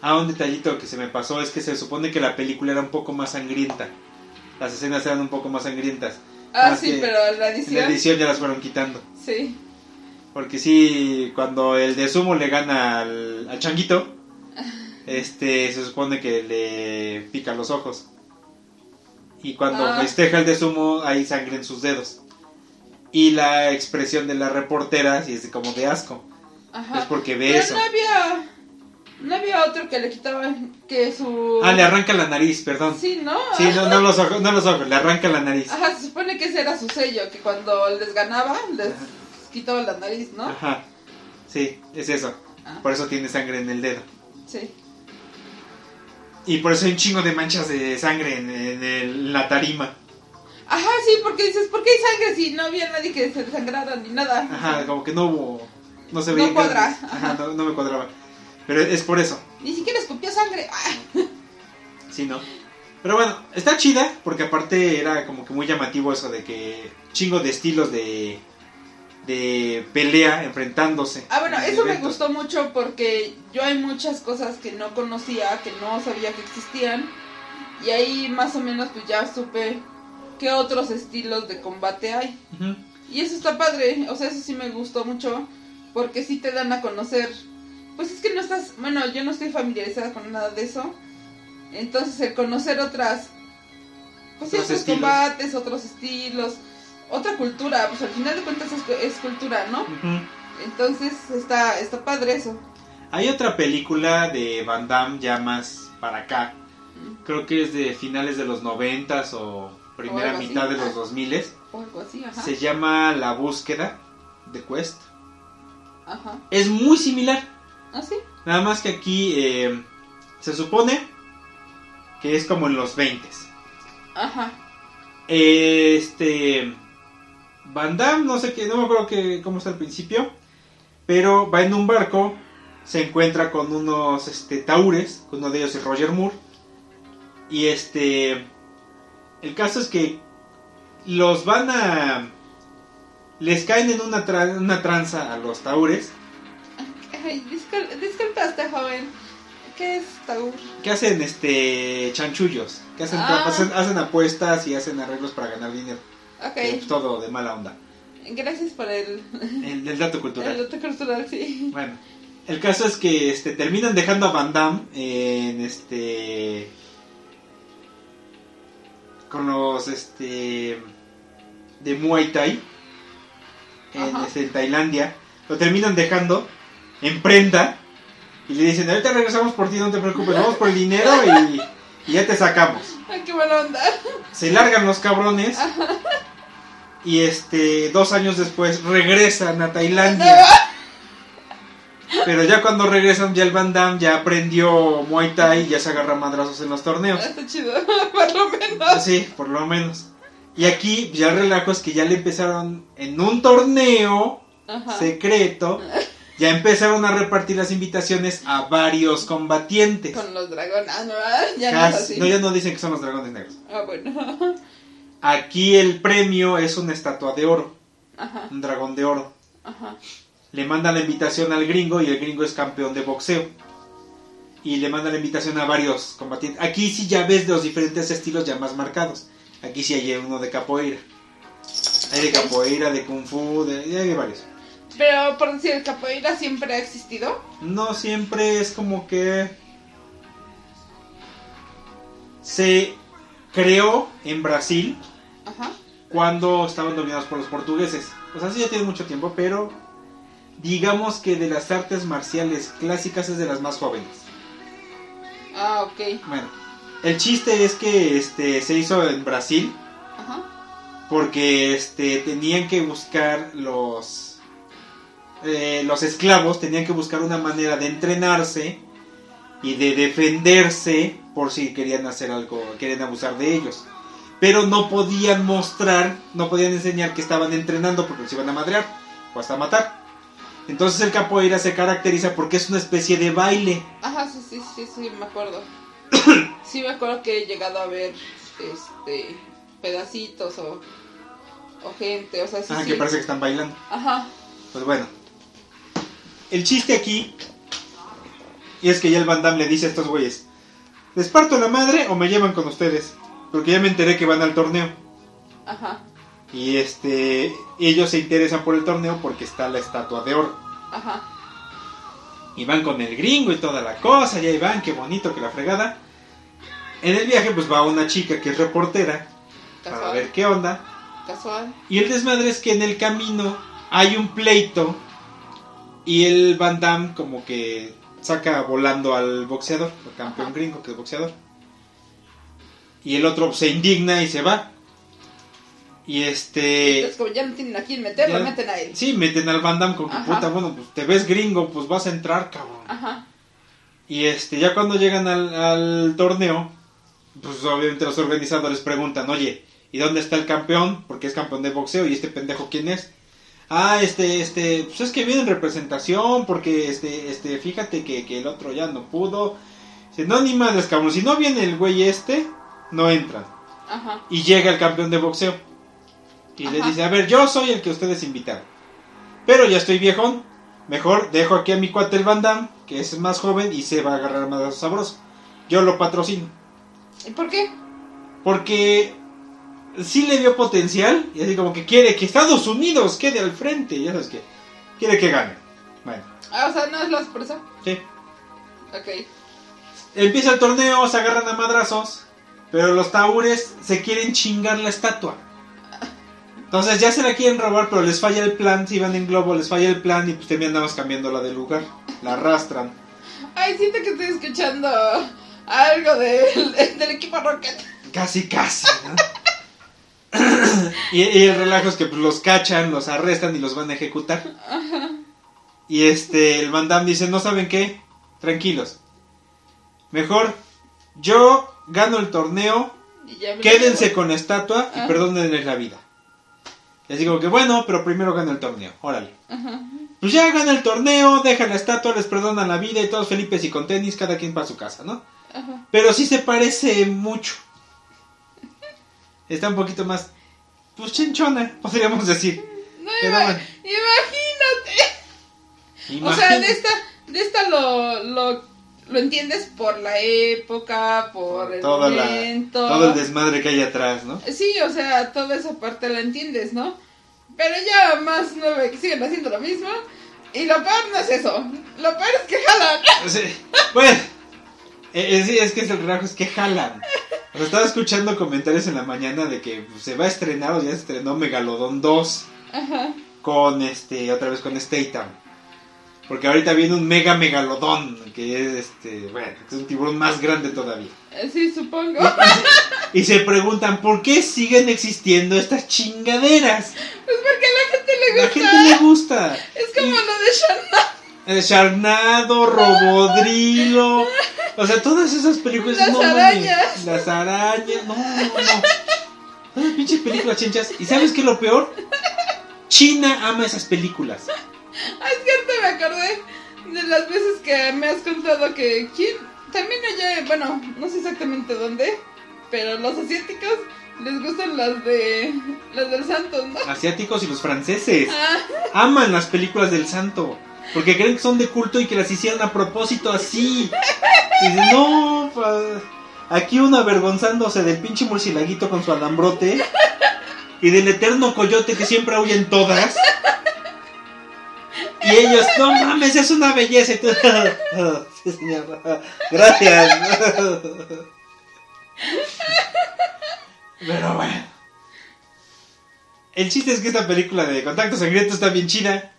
Ah, un detallito que se me pasó es que se supone que la película era un poco más sangrienta. Las escenas eran un poco más sangrientas. Ah, Más sí, pero la En edición... la edición ya las fueron quitando. Sí. Porque sí, cuando el de Sumo le gana al, al changuito, este se supone que le pica los ojos. Y cuando Ah. festeja el de Sumo, hay sangre en sus dedos. Y la expresión de la reportera, sí es como de asco. Ajá. Es porque ve Pero eso. no había... No había otro que le quitaba que su... Ah, le arranca la nariz, perdón. Sí, ¿no? Sí, no, no los ojos, no los ojos, le arranca la nariz. Ajá, se supone que ese era su sello, que cuando les ganaba, les quitaba la nariz, ¿no? Ajá. Sí, es eso. Ah, Por eso tiene sangre en el dedo. sí. Y por eso hay un chingo de manchas de sangre en, en el- en la tarima. Ajá, sí, porque dices, ¿por qué hay sangre si no había nadie que se desangrara ni nada? Ajá, como que no hubo. No se No veía. cuadra, Ajá, ajá. no, no me cuadraba. Pero es por eso, Ni siquiera escupió sangre. Sí, ¿no? Pero bueno, está chida porque aparte era como que muy llamativo eso de que chingo de estilos de, de pelea enfrentándose. Ah, bueno, eso me gustó mucho porque yo hay muchas cosas que no conocía, que no sabía que existían. Y ahí más o menos pues ya supe qué otros estilos de combate hay. Y eso está padre, o sea, eso sí me gustó mucho, porque sí te dan a conocer, pues es que no estás, bueno, yo no estoy familiarizada con nada de eso, entonces el conocer otras, pues Otros estilos. combates, otros estilos, otra cultura, pues al final de cuentas es, es cultura, ¿no? Entonces está, está padre eso. Hay otra película de Van Damme ya más para acá. Creo que es de finales de los noventas o primera así. mitad de los Ah. dos miles. O algo así, ajá. Se llama La Búsqueda de Quest. Ajá. Es muy similar. ¿Ah, sí? Nada más que aquí eh, se supone que es como en los 20. Ajá. Este. Van Damme, no sé qué, no me acuerdo que, cómo está al principio. Pero va en un barco, se encuentra con unos este, taures, uno de ellos es Roger Moore. Y este. El caso es que los van a. Les caen en una, tra- una tranza a los taures. Ay, discul- disculpa, este joven. ¿Qué es Taur? que hacen este chanchullos, que hacen, Ah. hacen, hacen apuestas y hacen arreglos para ganar dinero. Ok, Eh, pues, todo de mala onda. gracias por el, El, el dato cultural. el dato cultural, sí. Bueno, el caso es que este terminan dejando a Van Damme en este con los este de Muay Thai en, este, en Tailandia. Lo terminan dejando en prenda y le dicen, ahorita regresamos por ti, no te preocupes, vamos por el dinero y, y ya te sacamos. Ay, qué buena onda. Se largan los cabrones y este dos años después regresan a Tailandia. Pero ya cuando regresan, ya el Van Damme ya aprendió Muay Thai y ya se agarra madrazos en los torneos. Está chido, por lo menos. Sí, por lo menos. Y aquí ya el relajo es que ya le empezaron en un torneo Ajá. secreto, ya empezaron a repartir las invitaciones a varios combatientes. Con los dragones. Ah, no, ah, ya no es Casi- así. no, ya no dicen que son los dragones negros. Ah, bueno. Aquí el premio es una estatua de oro, Ajá, un dragón de oro. ajá. Le manda la invitación al gringo y el gringo es campeón de boxeo. Y le manda la invitación a varios combatientes. Aquí sí ya ves los diferentes estilos ya más marcados. Aquí sí hay uno de capoeira. Hay de capoeira, de kung fu, de, hay de varios. Pero por decir, el capoeira siempre ha existido. No siempre es como que se creó en Brasil Ajá. cuando estaban dominados por los portugueses. O sea, sí ya tiene mucho tiempo, pero digamos que de las artes marciales clásicas es de las más jóvenes. Ah, ok. Bueno, el chiste es que este se hizo en Brasil Ajá. porque este tenían que buscar los eh, los esclavos tenían que buscar una manera de entrenarse y de defenderse por si querían hacer algo, querían abusar de ellos. Pero no podían mostrar, no podían enseñar que estaban entrenando porque los iban a madrear o hasta matar. Entonces el capoeira se caracteriza porque es una especie de baile. Ajá, sí, sí, sí, sí, me acuerdo. Sí, me acuerdo que he llegado a ver este pedacitos o, o gente, o sea, sí, Ah, sí. que parece que están bailando. Ajá. Pues bueno. El chiste aquí. Y es que ya el Van Damme le dice a estos güeyes: ¿Les parto la madre o me llevan con ustedes? Porque ya me enteré que van al torneo. Ajá. Y este. Ellos se interesan por el torneo porque está la estatua de oro. Ajá. Y van con el gringo y toda la cosa. Y ahí van, qué bonito que la fregada. En el viaje, pues va una chica que es reportera. Para Casual. ver qué onda. Casual. Y el desmadre es que en el camino hay un pleito y el Van Damme como que saca volando al boxeador, al campeón Ajá. gringo que es boxeador. Y el otro se indigna y se va. Y este... Entonces, como ya no tienen a quién meter, ya- lo meten a él. Sí, meten al Van Damme con que puta, bueno, pues te ves gringo, pues vas a entrar, cabrón. Ajá. Y este, ya cuando llegan al, al torneo, pues obviamente los organizadores preguntan, oye, ¿y dónde está el campeón? Porque es campeón de boxeo, ¿y este pendejo quién es? Ah, este, este, pues es que viene en representación, porque este, este, fíjate que, que el otro ya no pudo. Dice, no, ni madres, cabrón, si no viene el güey este, no entran. Ajá. Y llega el campeón de boxeo. Y le dice, a ver, yo soy el que ustedes invitaron. Pero ya estoy viejón. Mejor dejo aquí a mi cuate el Van Damme, que es más joven y se va a agarrar más sabroso. Yo lo patrocino. ¿Y por qué? Porque sí le vio potencial y así como que quiere que Estados Unidos quede al frente. Ya sabes que quiere que gane. Bueno, Ah, o sea, no es la sorpresa. sí. Ok. Empieza el torneo, se agarran a madrazos, pero los taúres se quieren chingar la estatua. Entonces ya se la quieren robar, pero les falla el plan, si van en globo les falla el plan y pues terminamos cambiando la de lugar. La arrastran. Ay, siento que estoy escuchando algo del, del equipo Rocket. Casi, casi, ¿no? Y, y el relajo es que pues, los cachan, los arrestan y los van a ejecutar. Y este, el Van Damme dice, no saben qué, tranquilos. Mejor, yo gano el torneo Quédense con la estatua y perdónenles la vida. Y así como que bueno, pero primero gana el torneo, órale. Ajá. Pues ya gana el torneo, deja la estatua, les perdonan la vida y todos felices y con tenis, cada quien para su casa, ¿no? Pero sí se parece mucho. Está un poquito más, pues chinchona, podríamos decir. No, Pero ima- bueno. imagínate. O sea, de Imagínate. esta, de esta lo, lo, lo entiendes por la época, por el Toda la- momento. todo el desmadre que hay atrás, ¿no? Sí, o sea, toda esa parte la entiendes, ¿no? Pero ya más nueve que siguen haciendo lo mismo. Y lo peor no es eso. Lo peor es que jalan. Sí, Bueno, eh, eh, sí, es que es el relajo, es que jalan. O sea, estaba escuchando comentarios en la mañana de que pues, se va a estrenar o ya se estrenó Megalodon 2 Ajá. con este, otra vez con Statham. Porque ahorita viene un mega megalodón, que es este, bueno, es un tiburón más grande todavía. Eh, Sí, supongo. Y se preguntan, ¿por qué siguen existiendo estas chingaderas? Pues porque a la gente le La gusta. gente le gusta. Es como Y- lo de Sharna. El Charnado, Robodrilo. O sea, todas esas películas. Las no mames. arañas. Las arañas. No, no, no. Todas pinches películas chinchas. ¿Y sabes qué es lo peor? China ama esas películas. Ah, es cierto, me acordé las veces que me has contado que quién también allá, bueno, no sé exactamente dónde, pero los asiáticos les gustan las de las del santo, ¿no? Asiáticos y los franceses Ah, aman las películas del santo. Porque creen que son de culto y que las hicieron a propósito así. Y dicen, no, pa- aquí uno avergonzándose del pinche murcielaguito con su alambrote. Y del eterno coyote que siempre huyen todas. Y ellos, no mames, es una belleza. Gracias. Pero bueno. El chiste es que esta película de Contacto Sangriento está bien chida.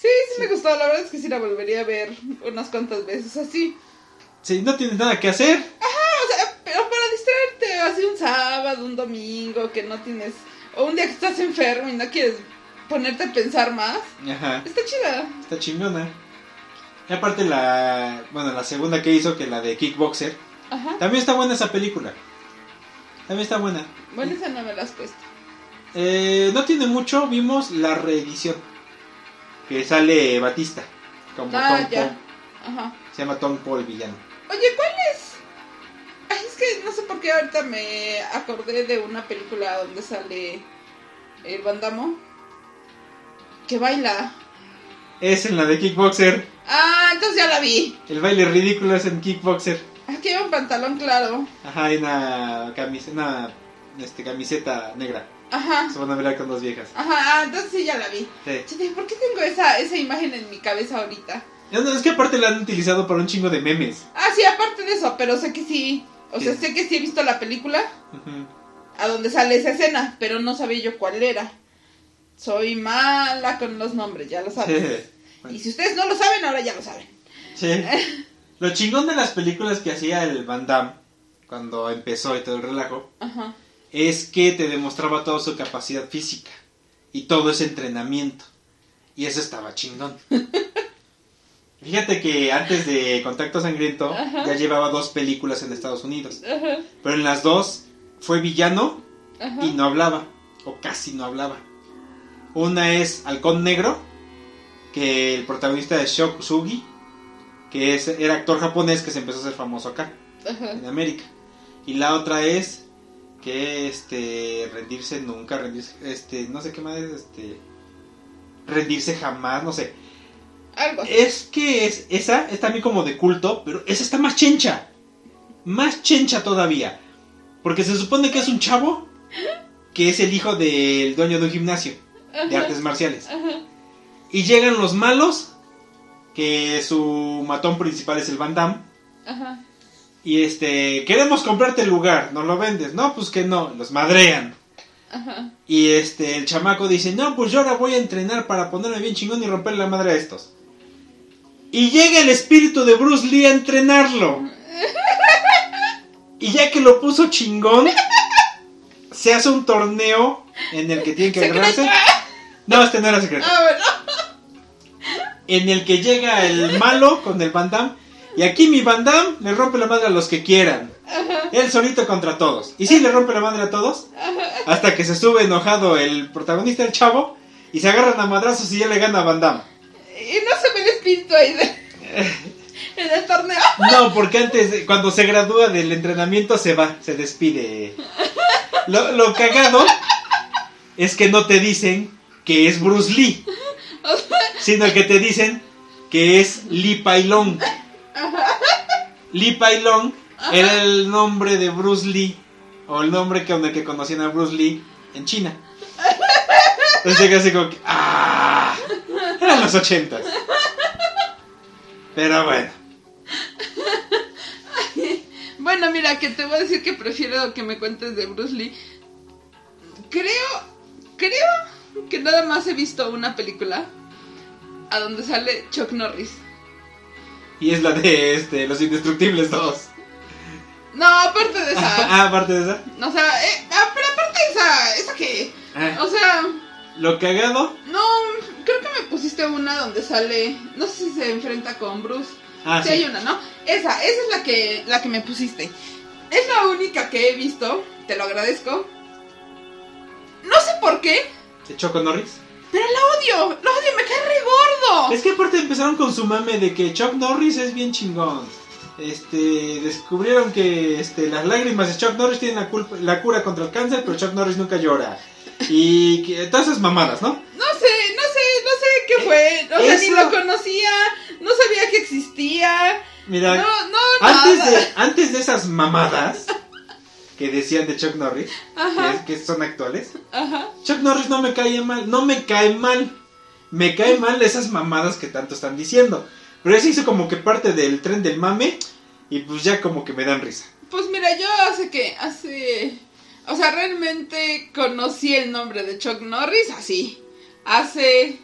Sí, sí me gustó, la verdad es que sí la volvería a ver unas cuantas veces así. Si no tienes nada que hacer, Ah, o sea, pero para distraerte, así un sábado, un domingo, que no tienes, o un día que estás enfermo y no quieres ponerte a pensar más, ajá, está chida. está chingona. Y aparte la, bueno, la segunda que hizo, que la de Kickboxer, Ajá. también está buena esa película. También está buena. Bueno, esa no me la has puesto. Eh, no tiene mucho, vimos la reedición. Que sale Batista. Como Ah, Tom ya. Paul. Ajá. Se llama Tom Paul Villano. Oye, ¿cuál es? Ay, es que no sé por qué ahorita me acordé de una película donde sale el bandamo que baila. Es en la de Kickboxer. Ah, entonces ya la vi. El baile ridículo es en Kickboxer. Aquí hay un pantalón claro. Ajá, hay una camiseta, una este, camiseta negra. Ajá. Se van a ver con dos viejas. Ajá, ah, entonces sí ya la vi. Sí. ¿Por qué tengo esa, esa imagen en mi cabeza ahorita? No, no, es que aparte la han utilizado para un chingo de memes. Ah, sí, aparte de eso, pero sé que sí. O sea, sé que sí he visto la película Ujú. a donde sale esa escena, pero no sabía yo cuál era. Soy mala con los nombres, ya lo saben. Sí. Y si ustedes no lo saben, ahora ya lo saben. Sí. Lo chingón de las películas que hacía el Van Damme cuando empezó y todo el relajo Ajá. Es que te demostraba toda su capacidad física y todo ese entrenamiento. Y eso estaba chingón. Fíjate que antes de Contacto Sangriento Ajá. ya llevaba dos películas en Estados Unidos. Ajá. Pero en las dos fue villano Ajá. y no hablaba, o casi no hablaba. Una es Halcón Negro, que el protagonista es Shok Sugi, que es, era actor japonés que se empezó a hacer famoso acá, en América. Y la otra es que este rendirse nunca, rendirse, este, no sé qué más es, este, rendirse jamás, no sé. Algo. Es que es, esa es también como de culto, pero esa está más chencha. Más chencha todavía. Porque se supone que es un chavo que es el hijo del dueño de un gimnasio de artes marciales. Ajá. Y llegan los malos, que su matón principal es el Van Damme. Ajá. Y este, queremos comprarte el lugar, ¿nos lo vendes? No, pues que no, los madrean. Ajá. Y este, el chamaco dice, no, pues yo ahora voy a entrenar para ponerme bien chingón y romperle la madre a estos. Y llega el espíritu de Bruce Lee a entrenarlo. Y ya que lo puso chingón, se hace un torneo en el que tienen que agarrarse. No, este no era secreto. Ah. En el que llega el malo con el Van Damme. Y aquí mi Van Damme le rompe la madre a los que quieran. Él solito contra todos. Y sí le rompe la madre a todos. Hasta que se sube enojado el protagonista, el chavo. Y se agarran a madrazos y ya le gana a Van Damme. Y no se ve el espíritu ahí de... en el torneo. No, porque antes, cuando se gradúa del entrenamiento, se va, se despide. Lo, lo cagado es que no te dicen que es Bruce Lee, sino que te dicen que es Lee Pai Long. Lee Pai Long era el nombre de Bruce Lee, o el nombre con el que conocían a Bruce Lee en China. Entonces así como que, ¡ah! Eran los ochentas. Pero bueno. Bueno, mira, que te voy a decir que prefiero que me cuentes de Bruce Lee. Creo, creo que nada más he visto una película a donde sale Chuck Norris. Y es la de este, Los Indestructibles 2. No, aparte de esa. Ah, aparte de esa. O sea, eh, ah, pero aparte de esa, esa que, Ah, o sea, lo cagado. no, creo que me pusiste una donde sale, no sé si se enfrenta con Bruce. Ah, sí, sí. hay una, ¿no? Esa, esa es la que, la que me pusiste. Es la única que he visto, te lo agradezco. No sé por qué, ¿De Choco Norris? Pero la odio, la odio, me cae re gordo. Es que aparte empezaron con su mame de que Chuck Norris es bien chingón. Este, descubrieron que este, las lágrimas de Chuck Norris tienen la, culpa, la cura contra el cáncer, pero Chuck Norris nunca llora. Y que, todas esas mamadas, ¿no? No sé, no sé, no sé qué fue. O sea, ni lo conocía, no sabía que existía. Mira, No, no, antes, nada. de, antes de esas mamadas que decían de Chuck Norris, Ajá, que, que son actuales, ajá. Chuck Norris no me cae mal, no me cae mal. Me cae mal esas mamadas que tanto están diciendo. Pero ese hizo como que parte del tren del mame y pues ya como que me dan risa. Pues mira, yo hace que, hace... O sea, realmente conocí el nombre de Chuck Norris así. Hace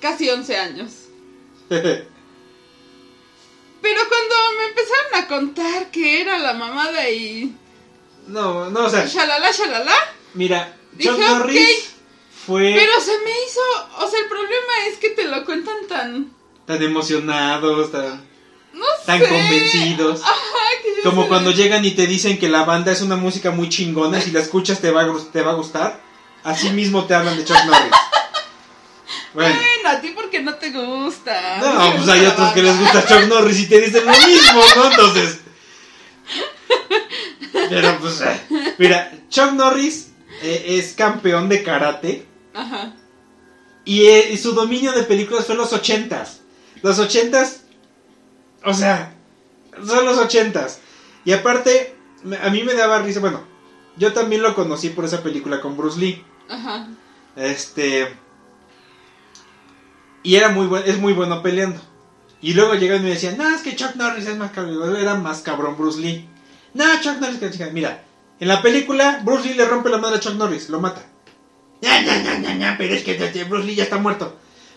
casi 11 años. Pero cuando me empezaron a contar que era la mamada y... no, no, o sea, Shalala, shalala. mira, Dije, Chuck Norris fue Pero se me hizo... O sea, el problema es que te lo cuentan tan... tan emocionados, tan, No tan sé. convencidos. Ajá, que yo Como sé- cuando llegan y te dicen que la banda es una música muy chingona si la escuchas te va a, te va a gustar. Así mismo te hablan de Chuck Norris. Bueno. Bueno, a ti porque no te gusta. No, pues hay otros que les gusta Chuck Norris y te dicen lo mismo, ¿no? Entonces. Pero pues, eh, mira, Chuck Norris eh, es campeón de karate Ajá. y, eh, y su dominio de películas fue los ochentas. Los ochentas, o sea, son los ochentas. Y aparte, a mí me daba risa, bueno, yo también lo conocí por esa película con Bruce Lee. Ajá. Este. Y era muy buen, es muy bueno peleando. Y luego llegan y me decían, no, es que Chuck Norris es más cabrón. Era más cabrón Bruce Lee. No, Chuck Norris que chica. Mira, en la película, Bruce Lee le rompe la madre a Chuck Norris, lo mata. Ya, ya, ya, ya, ya, pero es que Bruce Lee ya está muerto.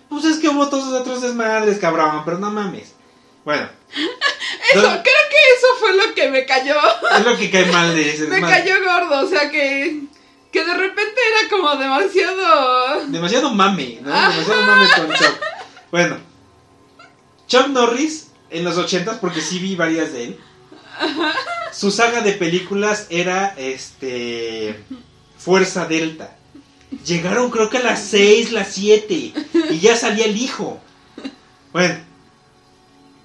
Pues es que hubo todos esos otros desmadres, cabrón, pero no mames. Bueno. Eso, creo que eso fue lo que me cayó. es lo que cae mal de ese Me desmadre. cayó gordo, o sea que. Que de repente era como demasiado. Demasiado mame, ¿no? Ajá. Demasiado mame con Chuck. Bueno, Chuck Norris en los ochentas, porque sí vi varias de él. Su saga de películas era este Fuerza Delta. Llegaron creo que a las 6, las 7 y ya salía el hijo. Bueno,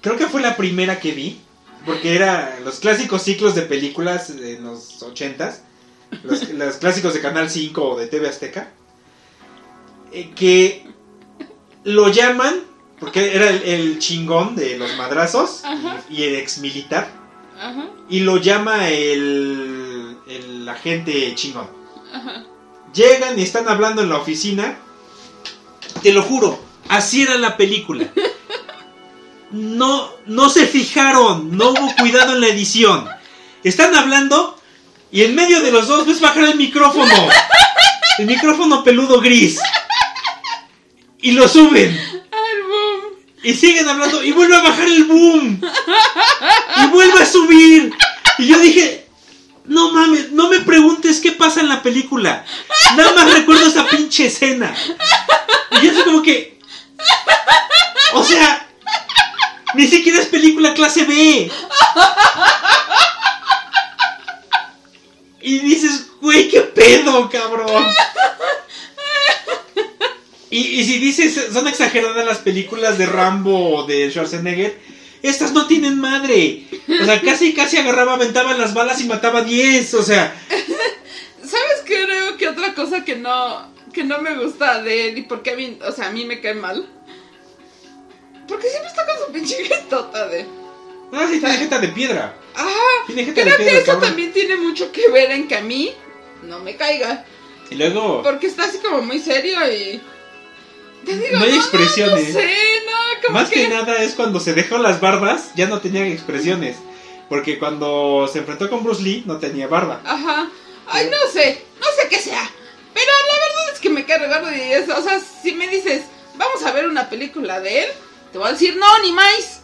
creo que fue la primera que vi, porque era los clásicos ciclos de películas en los ochentas, los, los clásicos de Canal 5 o de TV Azteca, eh, que lo llaman, porque era el, el chingón de los madrazos Ajá. y el ex militar, Ajá, y lo llama el, el agente chingón. ajá. Llegan y están hablando en la oficina. Te lo juro, así era la película. No, no se fijaron, no hubo cuidado en la edición. Están hablando y en medio de los dos ves bajar el micrófono. El micrófono peludo gris. Y lo suben. Y siguen hablando y vuelve a bajar el boom. Y vuelve a subir. Y yo dije, no mames, no me preguntes qué pasa en la película. Nada más recuerdo esa pinche escena. Y yo así como que... O sea, ni siquiera es película clase B. Y dices, güey, qué pedo, cabrón. Y, y si dices, son exageradas las películas de Rambo o de Schwarzenegger, estas no tienen madre. O sea, casi, casi agarraba, aventaba las balas y mataba a 10. O sea, ¿Sabes qué? Creo que otra cosa que no, que no me gusta de él y porque a mí, o sea, a mí me cae mal. Porque siempre está con su pinche jetota de... ah, sí, tiene jeta de piedra. Ah, Tiene jeta de que eso cabrón. también tiene mucho que ver en que a mí no me caiga. Y luego, Porque está así como muy serio y... Digo, No hay No, expresiones. no sé, no, como más que... que... nada es cuando se dejó las barbas, ya no tenía expresiones. Porque cuando se enfrentó con Bruce Lee, no tenía barba. Ajá. Ay, no sé, no sé qué sea. Pero la verdad es que me regalo y eso. O sea, si me dices, vamos a ver una película de él, te voy a decir, no, ni más.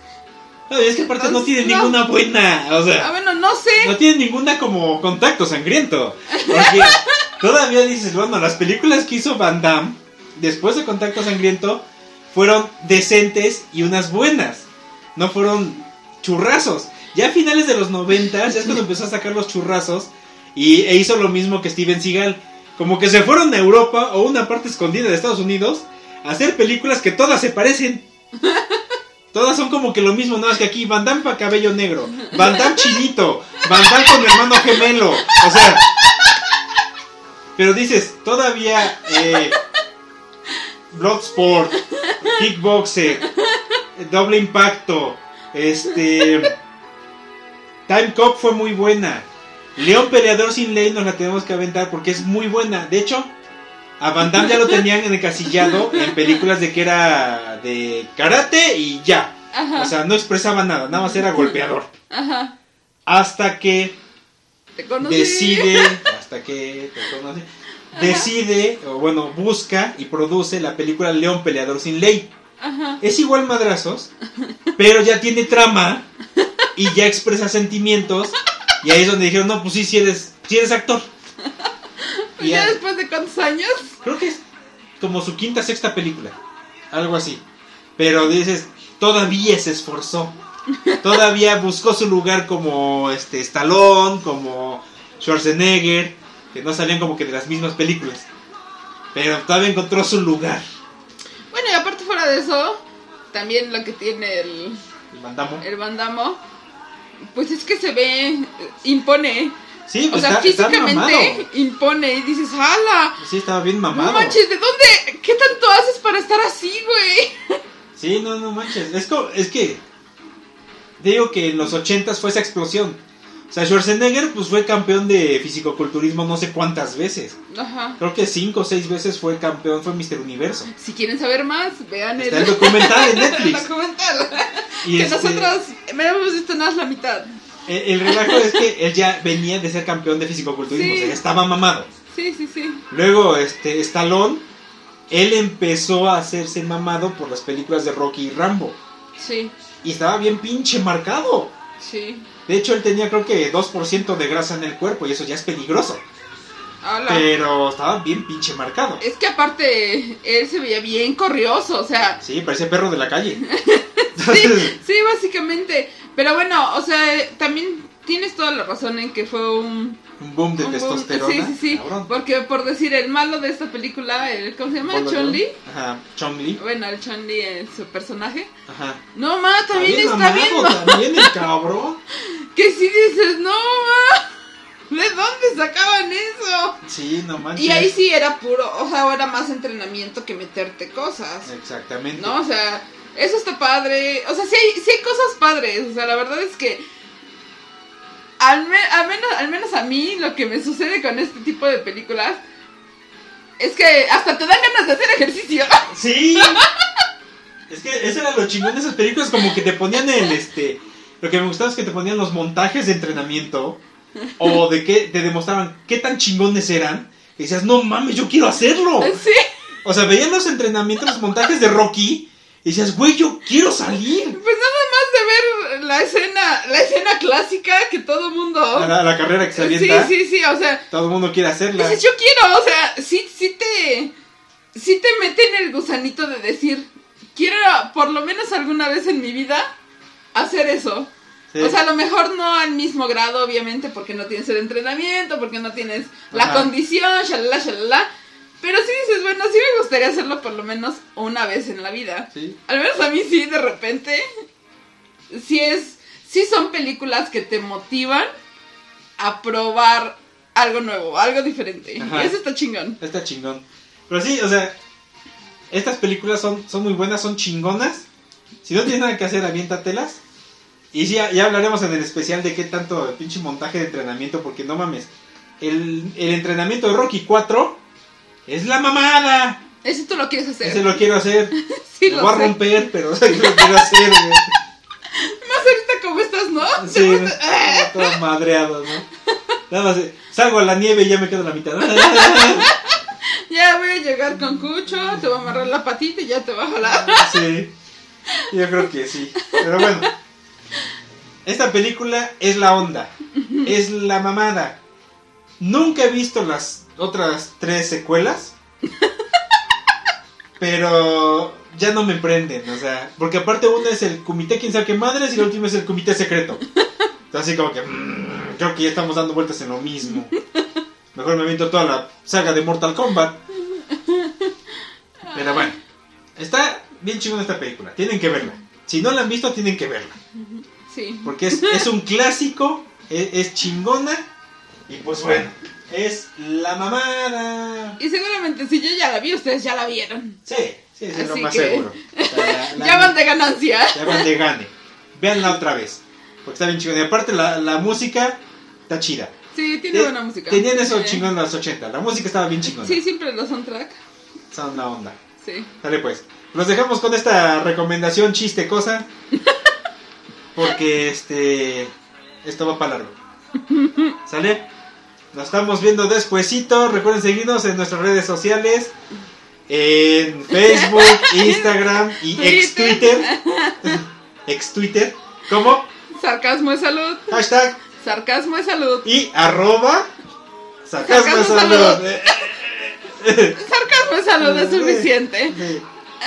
No, es que aparte no tiene No. ninguna buena. O sea, Ah, bueno, no sé. no tiene ninguna como contacto sangriento. Porque todavía dices, bueno, las películas que hizo Van Damme después de Contacto Sangriento fueron decentes y unas buenas. No fueron churrazos. Ya a finales de los 90 ya es cuando empezó a sacar los churrazos y e hizo lo mismo que Steven Seagal. Como que se fueron a Europa o una parte escondida de Estados Unidos a hacer películas que todas se parecen. Todas son como que lo mismo, nada más que aquí Van Damme para cabello negro, Van Damme chinito, Van Damme con hermano gemelo. O sea, pero dices, todavía eh, Bloodsport, Kickboxer, Doble Impacto, este. Time Cop fue muy buena. León Peleador sin ley nos la tenemos que aventar porque es muy buena. De hecho, a Van Damme ya lo tenían encasillado en películas de que era de karate y ya. Ajá. O sea, no expresaba nada, nada más era golpeador. Ajá. Hasta que Te decide, hasta que te conoce, decide, o bueno, busca y produce la película León Peleador sin ley. Ajá. Es igual madrazos, pero ya tiene trama y ya expresa sentimientos. Y ahí es donde dijeron, no, pues sí, si eres, eres actor. Y ¿Ya ya- después de cuántos años? creo que es como su quinta, sexta película. Algo así. Pero dices, todavía se esforzó. Todavía buscó su lugar como este Stallone, como Schwarzenegger, que no salían como que de las mismas películas. Pero todavía encontró su lugar. Bueno, y aparte fuera de eso, también lo que tiene el, El mandamo. el bandamo, pues es que se ve, eh, impone. Sí, O pues sea, está, está físicamente impone y dices, ¡hala! Sí, estaba bien mamado. No manches, ¿de dónde? ¿Qué tanto haces para estar así, güey? Sí, no, no manches. Es, co- es que. Digo que en los 80 fue esa explosión. O sea, Schwarzenegger pues fue campeón de fisicoculturismo no sé cuántas veces. Ajá. Creo que cinco o seis veces fue campeón, fue Mr. Universo. Si quieren saber más, vean Está el documental en el Netflix. documental. Y que este, nosotros me hemos visto nada más la mitad. el, el relajo es que él ya venía de ser campeón de fisicoculturismo, Sí. o sea, ya estaba mamado. Sí, sí, sí. Luego, este, Stallone, él empezó a hacerse mamado por las películas de Rocky y Rambo. Sí, Y estaba bien pinche marcado. sí. De hecho, él tenía creo que 2% de grasa en el cuerpo y eso ya es peligroso. Hola. Pero estaba bien pinche marcado. Es que aparte, él se veía bien corrioso, o sea, Sí, parecía perro de la calle. sí, sí, básicamente. Pero bueno, o sea, también tienes toda la razón en que fue un... un boom de un boom- testosterona. Sí, sí, sí. cabrón. Porque por decir, el malo de esta película, el, ¿cómo se llama? Chun-Li. Ajá, Chun-Li. Bueno, el Chun-Li es su personaje. Ajá. No, ma, también está mamado, bien. También el cabrón. Que si dices, no, ma. ¿De dónde sacaban eso? Sí, no manches. Y ahí sí era puro, o sea, era más entrenamiento que meterte cosas. Exactamente. ¿No? O sea, eso está padre. O sea, sí hay, sí hay cosas padres. O sea, la verdad es que. Al, me- al menos, al menos a mí lo que me sucede con este tipo de películas es que hasta te dan ganas de hacer ejercicio. Sí. es que eso era lo chingón de esas películas, como que te ponían el este. Lo que me gustaba es que te ponían los montajes de entrenamiento. O de que te demostraban qué tan chingones eran. Y decías, no mames, yo quiero hacerlo. Sí. O sea, veían los entrenamientos, los montajes de Rocky. Y decías, güey, yo quiero salir. Pues la escena, la escena clásica que todo mundo. La, carrera que se Sí, avienta. sí, sí, o sea, Todo el mundo quiere hacerla. dices, yo quiero, o sea, sí, sí te, sí te mete en el gusanito de decir, quiero por lo menos alguna vez en mi vida hacer eso. Sí. O sea, a lo mejor no al mismo grado, obviamente, porque no tienes el entrenamiento, porque no tienes la Ajá. condición, shalala, shalala. Pero sí dices, bueno, sí me gustaría hacerlo por lo menos una vez en la vida. Sí. Al menos a mí sí, de repente. Sí es. Sí son películas que te motivan a probar algo nuevo, algo diferente. Ajá. Eso está chingón. Está chingón. Pero sí, o sea, estas películas son, son muy buenas, son chingonas. Si no tienes nada que hacer, aviéntatelas. Y sí, ya, ya hablaremos en el especial de qué tanto el pinche montaje de entrenamiento, porque no mames. El, el entrenamiento de Rocky 4 es la mamada. Eso tú lo quieres hacer. Ese lo quiero hacer. sí, lo lo voy a romper, pero o sea, lo quiero hacer. Ahorita como estás, ¿no? Sí, todo madreado, ¿no? Nada más, salgo a la nieve y ya me quedo a la mitad. Ya voy a llegar con Cucho, te voy a amarrar la patita y ya te va a jalar. Sí, yo creo que sí. Pero bueno, esta película es la onda, es la mamada. Nunca he visto las otras tres secuelas, pero ya no me prenden, o sea, porque aparte una es el comité quién sabe qué madres y la última es el comité secreto. Entonces así como que mm, creo que ya estamos dando vueltas en lo mismo. Mejor me aviento toda la saga de Mortal Kombat. Pero bueno, está bien chingona esta película, tienen que verla. Si no la han visto, tienen que verla. Sí. Porque es, es un clásico, es, es chingona. Y pues bueno, es la mamada. Y seguramente si yo ya la vi, ustedes ya la vieron. Sí, sí, es lo más que- seguro. O sea, la- la- Ya van de ganancia. Ya van de gane. Véanla otra vez. Porque está bien chingona. Y aparte, la, la música está chida. Sí, tiene Te- buena música. Tenían eso Sí. chingón en los 80. La música estaba bien chingona. Sí, siempre los soundtrack. Son la onda. Sí. Dale pues. Los dejamos con esta recomendación chiste cosa. Porque este. Esto va para largo. ¿Sale? Nos estamos viendo despuesito. Recuerden seguirnos en nuestras redes sociales. En Facebook, Instagram y ex Twitter. Ex Twitter. ¿Cómo? Sarcasmo es salud. Hashtag Sarcasmo es salud. y arroba. Sarcasmo Sarcasmo salud. salud. Sarcasmo es salud es suficiente.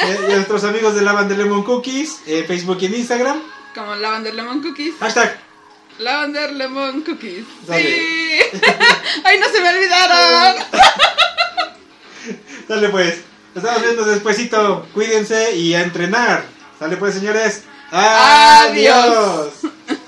Eh, nuestros amigos de Lavan de Lemon Cookies, eh, Facebook y en Instagram. Como Lavender Lemon Cookies. Hashtag. Lavender Lemon Cookies. Dale. Sí. Ay, no se me olvidaron. Dale pues. Nos estamos viendo despuesito. Cuídense y a entrenar. Dale pues, señores. Adiós.